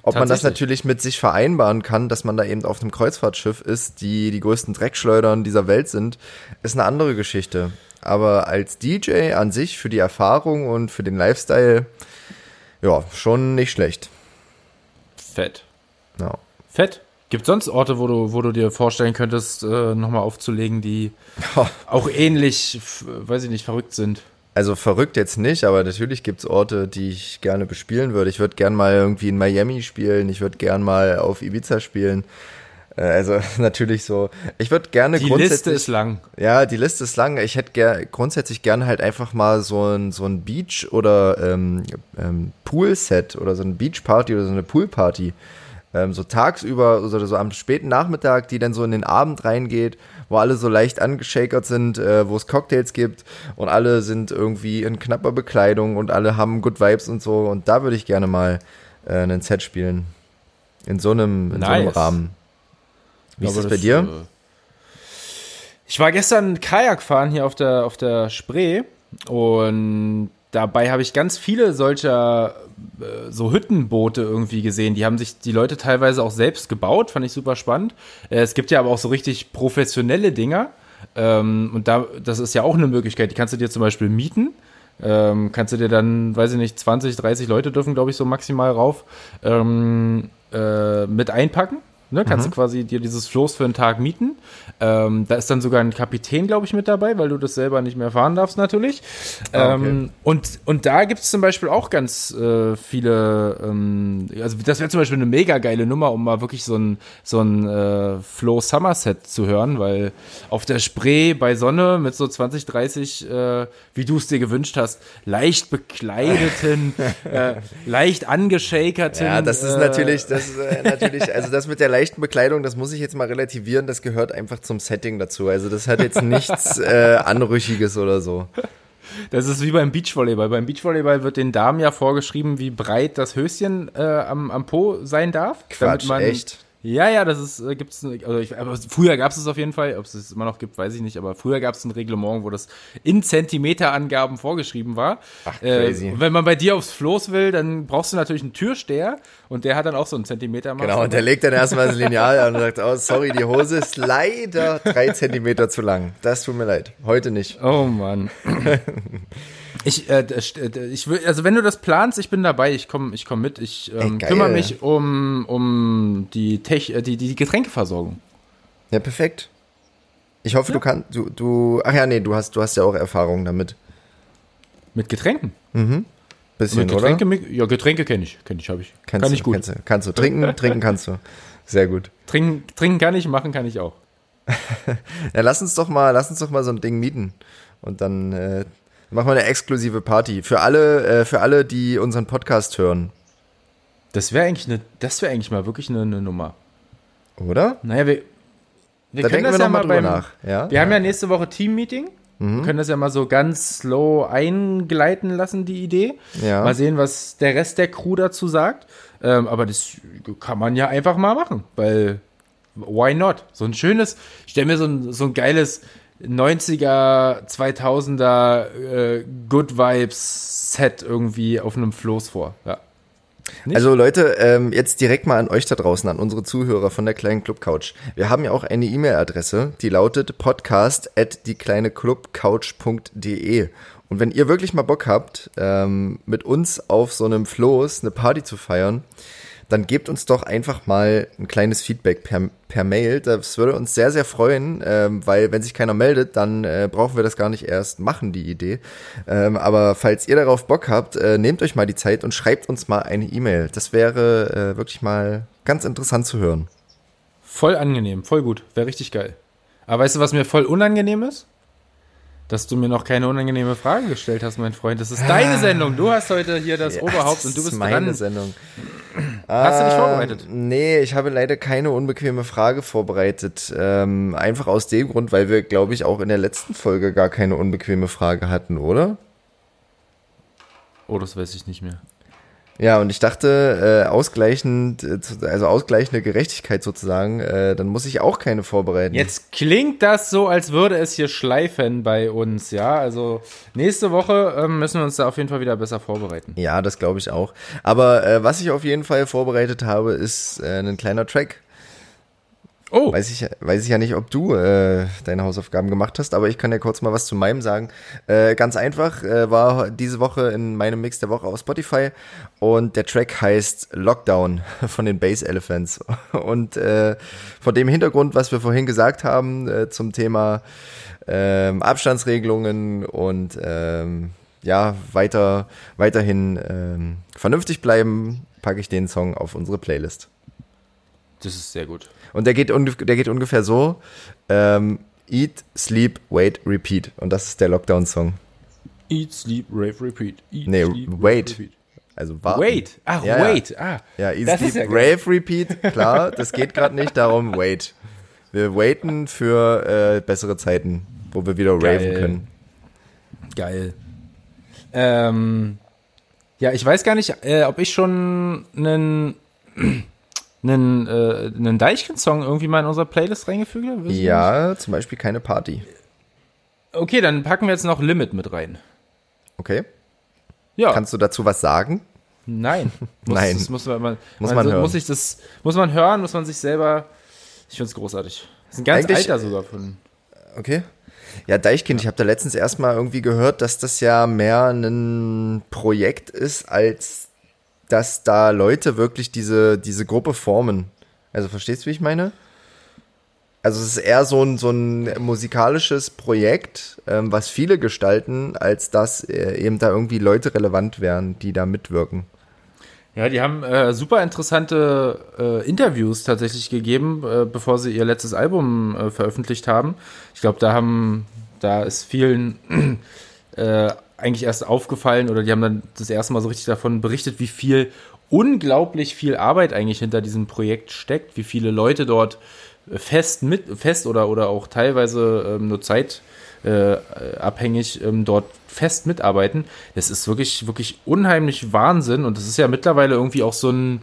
Ob man das natürlich mit sich vereinbaren kann, dass man da eben auf einem Kreuzfahrtschiff ist, die die größten Dreckschleudern dieser Welt sind, ist eine andere Geschichte. Aber als DJ an sich für die Erfahrung und für den Lifestyle, ja, schon nicht schlecht. Fett. Ja. Fett. Gibt sonst Orte, wo du, wo du dir vorstellen könntest, äh, nochmal aufzulegen, die auch ähnlich, weiß ich nicht, verrückt sind? Also verrückt jetzt nicht, aber natürlich gibt's Orte, die ich gerne bespielen würde. Ich würde gern mal irgendwie in Miami spielen, ich würde gern mal auf Ibiza spielen. Äh, Also <laughs> natürlich so. Ich würde gerne Die grundsätzlich. Liste ist lang. Ja, die Liste ist lang. Ich hätte ger grundsätzlich gerne halt einfach mal so ein, so ein Beach- oder ähm, ähm, Pool-Set oder so eine Beach-Party oder so eine Pool-Party. Ähm, so tagsüber oder so am späten Nachmittag, die dann so in den Abend reingeht, wo alle so leicht angeschakert sind, äh, wo es Cocktails gibt und alle sind irgendwie in knapper Bekleidung und alle haben Good Vibes und so. Und da würde ich gerne mal äh, einen Set spielen. In so einem, in so einem Nice. Rahmen. Wie Ich ist das glaube, bei dir? äh, Ich war gestern Kajak fahren hier auf der, auf der Spree und dabei habe ich ganz viele solcher so Hüttenboote irgendwie gesehen. Die haben sich die Leute teilweise auch selbst gebaut, fand ich super spannend. Äh, es gibt ja aber auch so richtig professionelle Dinger. Ähm, und da, das ist ja auch eine Möglichkeit. Die kannst du dir zum Beispiel mieten. Ähm, kannst du dir dann, weiß ich nicht, 20, 30 Leute dürfen, glaube ich, so maximal rauf, ähm, äh, mit einpacken. Ne, kannst Mhm. du quasi dir dieses Floß für einen Tag mieten. Ähm, da ist dann sogar ein Kapitän, glaube ich, mit dabei, weil du das selber nicht mehr fahren darfst natürlich. Ah, okay. ähm, und, und da gibt es zum Beispiel auch ganz äh, viele, ähm, also das wäre zum Beispiel eine mega geile Nummer, um mal wirklich so ein, so ein äh, Flow Somerset zu hören, weil auf der Spree bei Sonne mit so 20, 30, äh, wie du es dir gewünscht hast, leicht bekleideten, <laughs> äh, leicht angeschakerten. Ja, das ist äh, natürlich, das ist äh, natürlich, also das mit der leichten Bekleidung, das muss ich jetzt mal relativieren, das gehört einfach zum Setting dazu. Also das hat jetzt nichts <laughs> äh, Anrüchiges oder so. Das ist wie beim Beachvolleyball. Beim Beachvolleyball wird den Damen ja vorgeschrieben, wie breit das Höschen äh, am, am Po sein darf. Quatsch, echt? Ja, ja, das ist, äh, gibt's, also ich, aber früher gab es es auf jeden Fall, ob es es immer noch gibt, weiß ich nicht, aber früher gab es ein Reglement, wo das in Zentimeterangaben vorgeschrieben war. Ach, Äh, crazy. und wenn man bei dir aufs Floß will, dann brauchst du natürlich einen Türsteher und der hat dann auch so einen Zentimeter Genau, und der legt dann erstmal das Lineal an und sagt, oh, sorry, die Hose ist leider drei Zentimeter zu lang. Das tut mir leid. Heute nicht. Oh Mann. <laughs> Ich, äh, d- ich will, also wenn du das planst, ich bin dabei, ich komme ich komm mit. Ich ähm, Ey, kümmere mich um, um die, Tech, äh, die, die Getränkeversorgung. Ja, perfekt. Ich hoffe, du kannst, du, du, ach ja, nee, du hast, du hast ja auch Erfahrung damit. Mit Getränken. Bisschen, Mit oder? Getränke, mit, ja, Getränke kenne ich, kenne ich, habe ich. Kannst kann du, ich gut. Kannst du, kannst du. Trinken, <laughs> trinken kannst du. Sehr gut. Trinken, trinken kann ich, machen kann ich auch. <laughs> Ja, lass uns doch mal, lass uns doch mal so ein Ding mieten. Und dann äh, machen wir eine exklusive Party. Für alle, äh, für alle, die unseren Podcast hören. Das wäre eigentlich eine, das wäre eigentlich mal wirklich eine, eine Nummer. Oder? Naja, wir, wir Da denken wir noch mal drüber nach. Ja? Wir haben ja nächste Woche Team-Meeting. Mhm. Können das ja mal so ganz slow eingleiten lassen, die Idee. Ja. Mal sehen, was der Rest der Crew dazu sagt. Ähm, aber das kann man ja einfach mal machen, weil why not? So ein schönes, ich stell mir so ein, so ein geiles 90er, 2000er äh, Good Vibes Set irgendwie auf einem Floß vor. Ja. Nicht? Also Leute, ähm, jetzt direkt mal an euch da draußen, an unsere Zuhörer von der kleinen Club Couch. Wir haben ja auch eine E-Mail-Adresse, die lautet podcast at diekleineclubcouch.de. Und wenn ihr wirklich mal Bock habt, ähm, mit uns auf so einem Floß eine Party zu feiern, dann gebt uns doch einfach mal ein kleines Feedback per, per Mail. Das würde uns sehr, sehr freuen, ähm, weil wenn sich keiner meldet, dann äh, brauchen wir das gar nicht erst machen, die Idee. Ähm, aber falls ihr darauf Bock habt, äh, nehmt euch mal die Zeit und schreibt uns mal eine E-Mail. Das wäre äh, wirklich mal ganz interessant zu hören. Voll angenehm, voll gut, wäre richtig geil. Aber weißt du, was mir voll unangenehm ist? Dass du mir noch keine unangenehme Frage gestellt hast, mein Freund. Das ist deine Sendung. Du hast heute hier das Oberhaupt das und du ist bist meine dran. Sendung. Hast du dich Ähm, vorbereitet? Nee, ich habe leider keine unbequeme Frage vorbereitet. Ähm, einfach aus dem Grund, weil wir, glaube ich, auch in der letzten Folge gar keine unbequeme Frage hatten, oder? Oh, das weiß ich nicht mehr. Ja, und ich dachte, äh, ausgleichend, äh, also ausgleichende Gerechtigkeit sozusagen, äh, dann muss ich auch keine vorbereiten. Jetzt klingt das so, als würde es hier schleifen bei uns, ja. Also nächste Woche ähm, müssen wir uns da auf jeden Fall wieder besser vorbereiten. Ja, das glaube ich auch. Aber äh, was ich auf jeden Fall vorbereitet habe, ist äh, ein kleiner Track. Oh, Weiß ich, weiß ich ja nicht, ob du äh, deine Hausaufgaben gemacht hast, aber ich kann ja kurz mal was zu meinem sagen. Äh, ganz einfach, äh, war diese Woche in meinem Mix der Woche auf Spotify und der Track heißt Lockdown <laughs> von den Bass Elephants. <laughs> Und äh, vor dem Hintergrund, was wir vorhin gesagt haben äh, zum Thema ähm, Abstandsregelungen und ähm, ja, weiter, weiterhin ähm, vernünftig bleiben, packe ich den Song auf unsere Playlist. das ist sehr gut. Und der geht, der geht ungefähr so: ähm, Eat, Sleep, Wait, Repeat. Und das ist der Lockdown-Song. Eat, sleep, rave, repeat. Eat, Nee, sleep, wait. repeat. Also warten. Wait. Ach, Ja, ja. wait. Ah, Ja, Eat, Das Sleep, ist ja. Rave, Repeat. Klar, das geht gerade nicht. Darum Wait. Wir waiten für äh, bessere Zeiten, wo wir wieder Geil. raven können. Geil. Ähm, ja, ich weiß gar nicht, äh, ob ich schon einen, einen, äh, einen Deichkind-Song irgendwie mal in unsere Playlist reingefügt Ja, zum Beispiel keine Party. nicht? Okay, dann packen wir jetzt noch Limit mit rein. Okay. Ja, Kannst du dazu was sagen? nein. <laughs> Muss, Nein. Das muss man, man, Muss man so- hören. Muss, ich das, muss man hören, muss man sich selber. Ich finde es großartig. Das ist ein ganz Eigentlich- alter sogar von. Okay. Ja, Deichkind, ich habe da letztens erstmal irgendwie gehört, dass das ja mehr ein Projekt ist, als dass da Leute wirklich diese, diese Gruppe formen. Also verstehst du, wie ich meine? Also es ist eher so ein, so ein musikalisches Projekt, ähm, was viele gestalten, als dass äh, eben da irgendwie Leute relevant wären, die da mitwirken. Ja, die haben äh, super interessante äh, Interviews tatsächlich gegeben, äh, bevor sie ihr letztes Album äh, veröffentlicht haben. Ich glaube, da haben, da ist vielen <clears throat> äh, eigentlich erst aufgefallen oder die haben dann das erste Mal so richtig davon berichtet, wie viel unglaublich viel Arbeit eigentlich hinter diesem Projekt steckt, wie viele Leute dort äh, fest mit fest oder oder auch teilweise ähm, nur Zeit äh, ähm, dort fest mitarbeiten. Das ist wirklich, wirklich unheimlich Wahnsinn und das ist ja mittlerweile irgendwie auch so ein,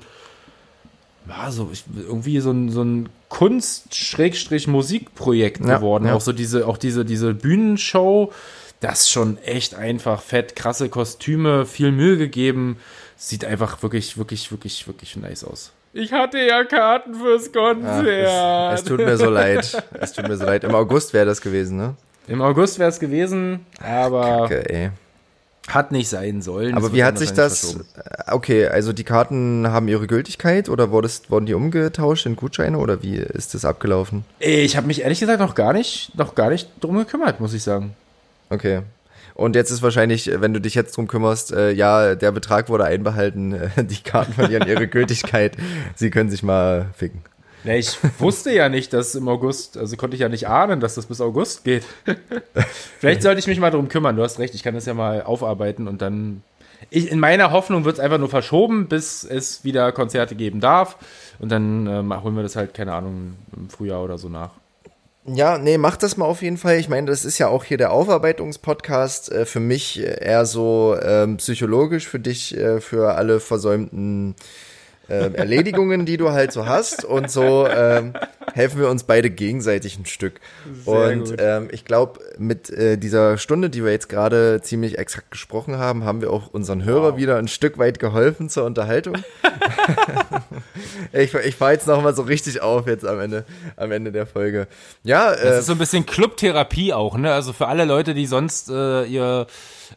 war so ich, irgendwie so ein, so ein Kunst-Musikprojekt Ja, geworden. ja. Auch so diese, auch diese, diese Bühnenshow, das ist schon echt einfach fett, krasse Kostüme, viel Mühe gegeben. Sieht einfach wirklich, wirklich, wirklich, wirklich nice aus. Ich hatte ja Karten fürs Konzert. Es, es tut mir so leid. Es tut mir so leid. Im August wäre das gewesen, ne? Im August wäre es gewesen, aber Okay, ey. hat nicht sein sollen. Aber wie hat sich das? Okay, also die Karten haben ihre Gültigkeit oder wurde es, wurden die umgetauscht in Gutscheine oder wie ist das abgelaufen? Ich habe mich ehrlich gesagt noch gar nicht, noch gar nicht drum gekümmert, muss ich sagen. Okay. Und jetzt ist wahrscheinlich, äh, wenn du dich jetzt drum kümmerst, äh, ja, der Betrag wurde einbehalten, äh, <laughs> die Karten verlieren ihre Gültigkeit. Sie können sich mal ficken. Ja, ich wusste ja nicht, dass im August, also konnte ich ja nicht ahnen, dass das bis August geht. <laughs> Vielleicht sollte ich mich mal drum kümmern. Du hast recht, ich kann das ja mal aufarbeiten und dann. Ich, in meiner Hoffnung wird es einfach nur verschoben, bis es wieder Konzerte geben darf. Und dann ähm, holen wir das halt, keine Ahnung, im Frühjahr oder so nach. Ja, nee, mach das mal auf jeden Fall. Ich meine, das ist ja auch hier der Aufarbeitungspodcast. Äh, für mich äh, eher so ähm, psychologisch, für dich, äh, für alle versäumten ähm, Erledigungen, die du halt so hast. Und so ähm, helfen wir uns beide gegenseitig ein Stück. Sehr und gut. ähm, ich glaube, mit äh, dieser Stunde, die wir jetzt gerade ziemlich exakt gesprochen haben, haben wir auch unseren Hörer wieder ein Stück weit geholfen zur Unterhaltung. <laughs> ich ich fahre jetzt nochmal so richtig auf jetzt am Ende, am Ende der Folge. Ja, Das äh, ist so ein bisschen Clubtherapie auch, ne? Also für alle Leute, die sonst äh, ihr,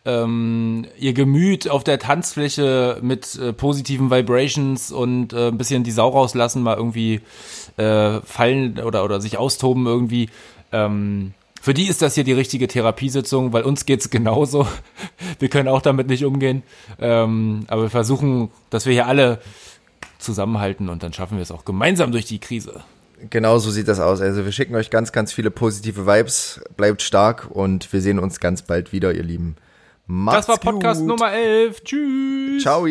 ähm, ihr Gemüt auf der Tanzfläche mit äh, positiven Vibrations und äh, ein bisschen die Sau rauslassen, mal irgendwie äh, fallen oder, oder sich austoben irgendwie. Ähm, für die ist das hier die richtige Therapiesitzung, weil uns geht's <laughs> genauso. Wir können auch damit nicht umgehen. Ähm, aber wir versuchen, dass wir hier alle zusammenhalten und dann schaffen wir es auch gemeinsam durch die Krise. Genau so sieht das aus. Also wir schicken euch ganz, ganz viele positive Vibes. Bleibt stark und wir sehen uns ganz bald wieder, ihr Lieben. Macht's Das war Podcast gut. Nummer 11. Tschüss. Ciao.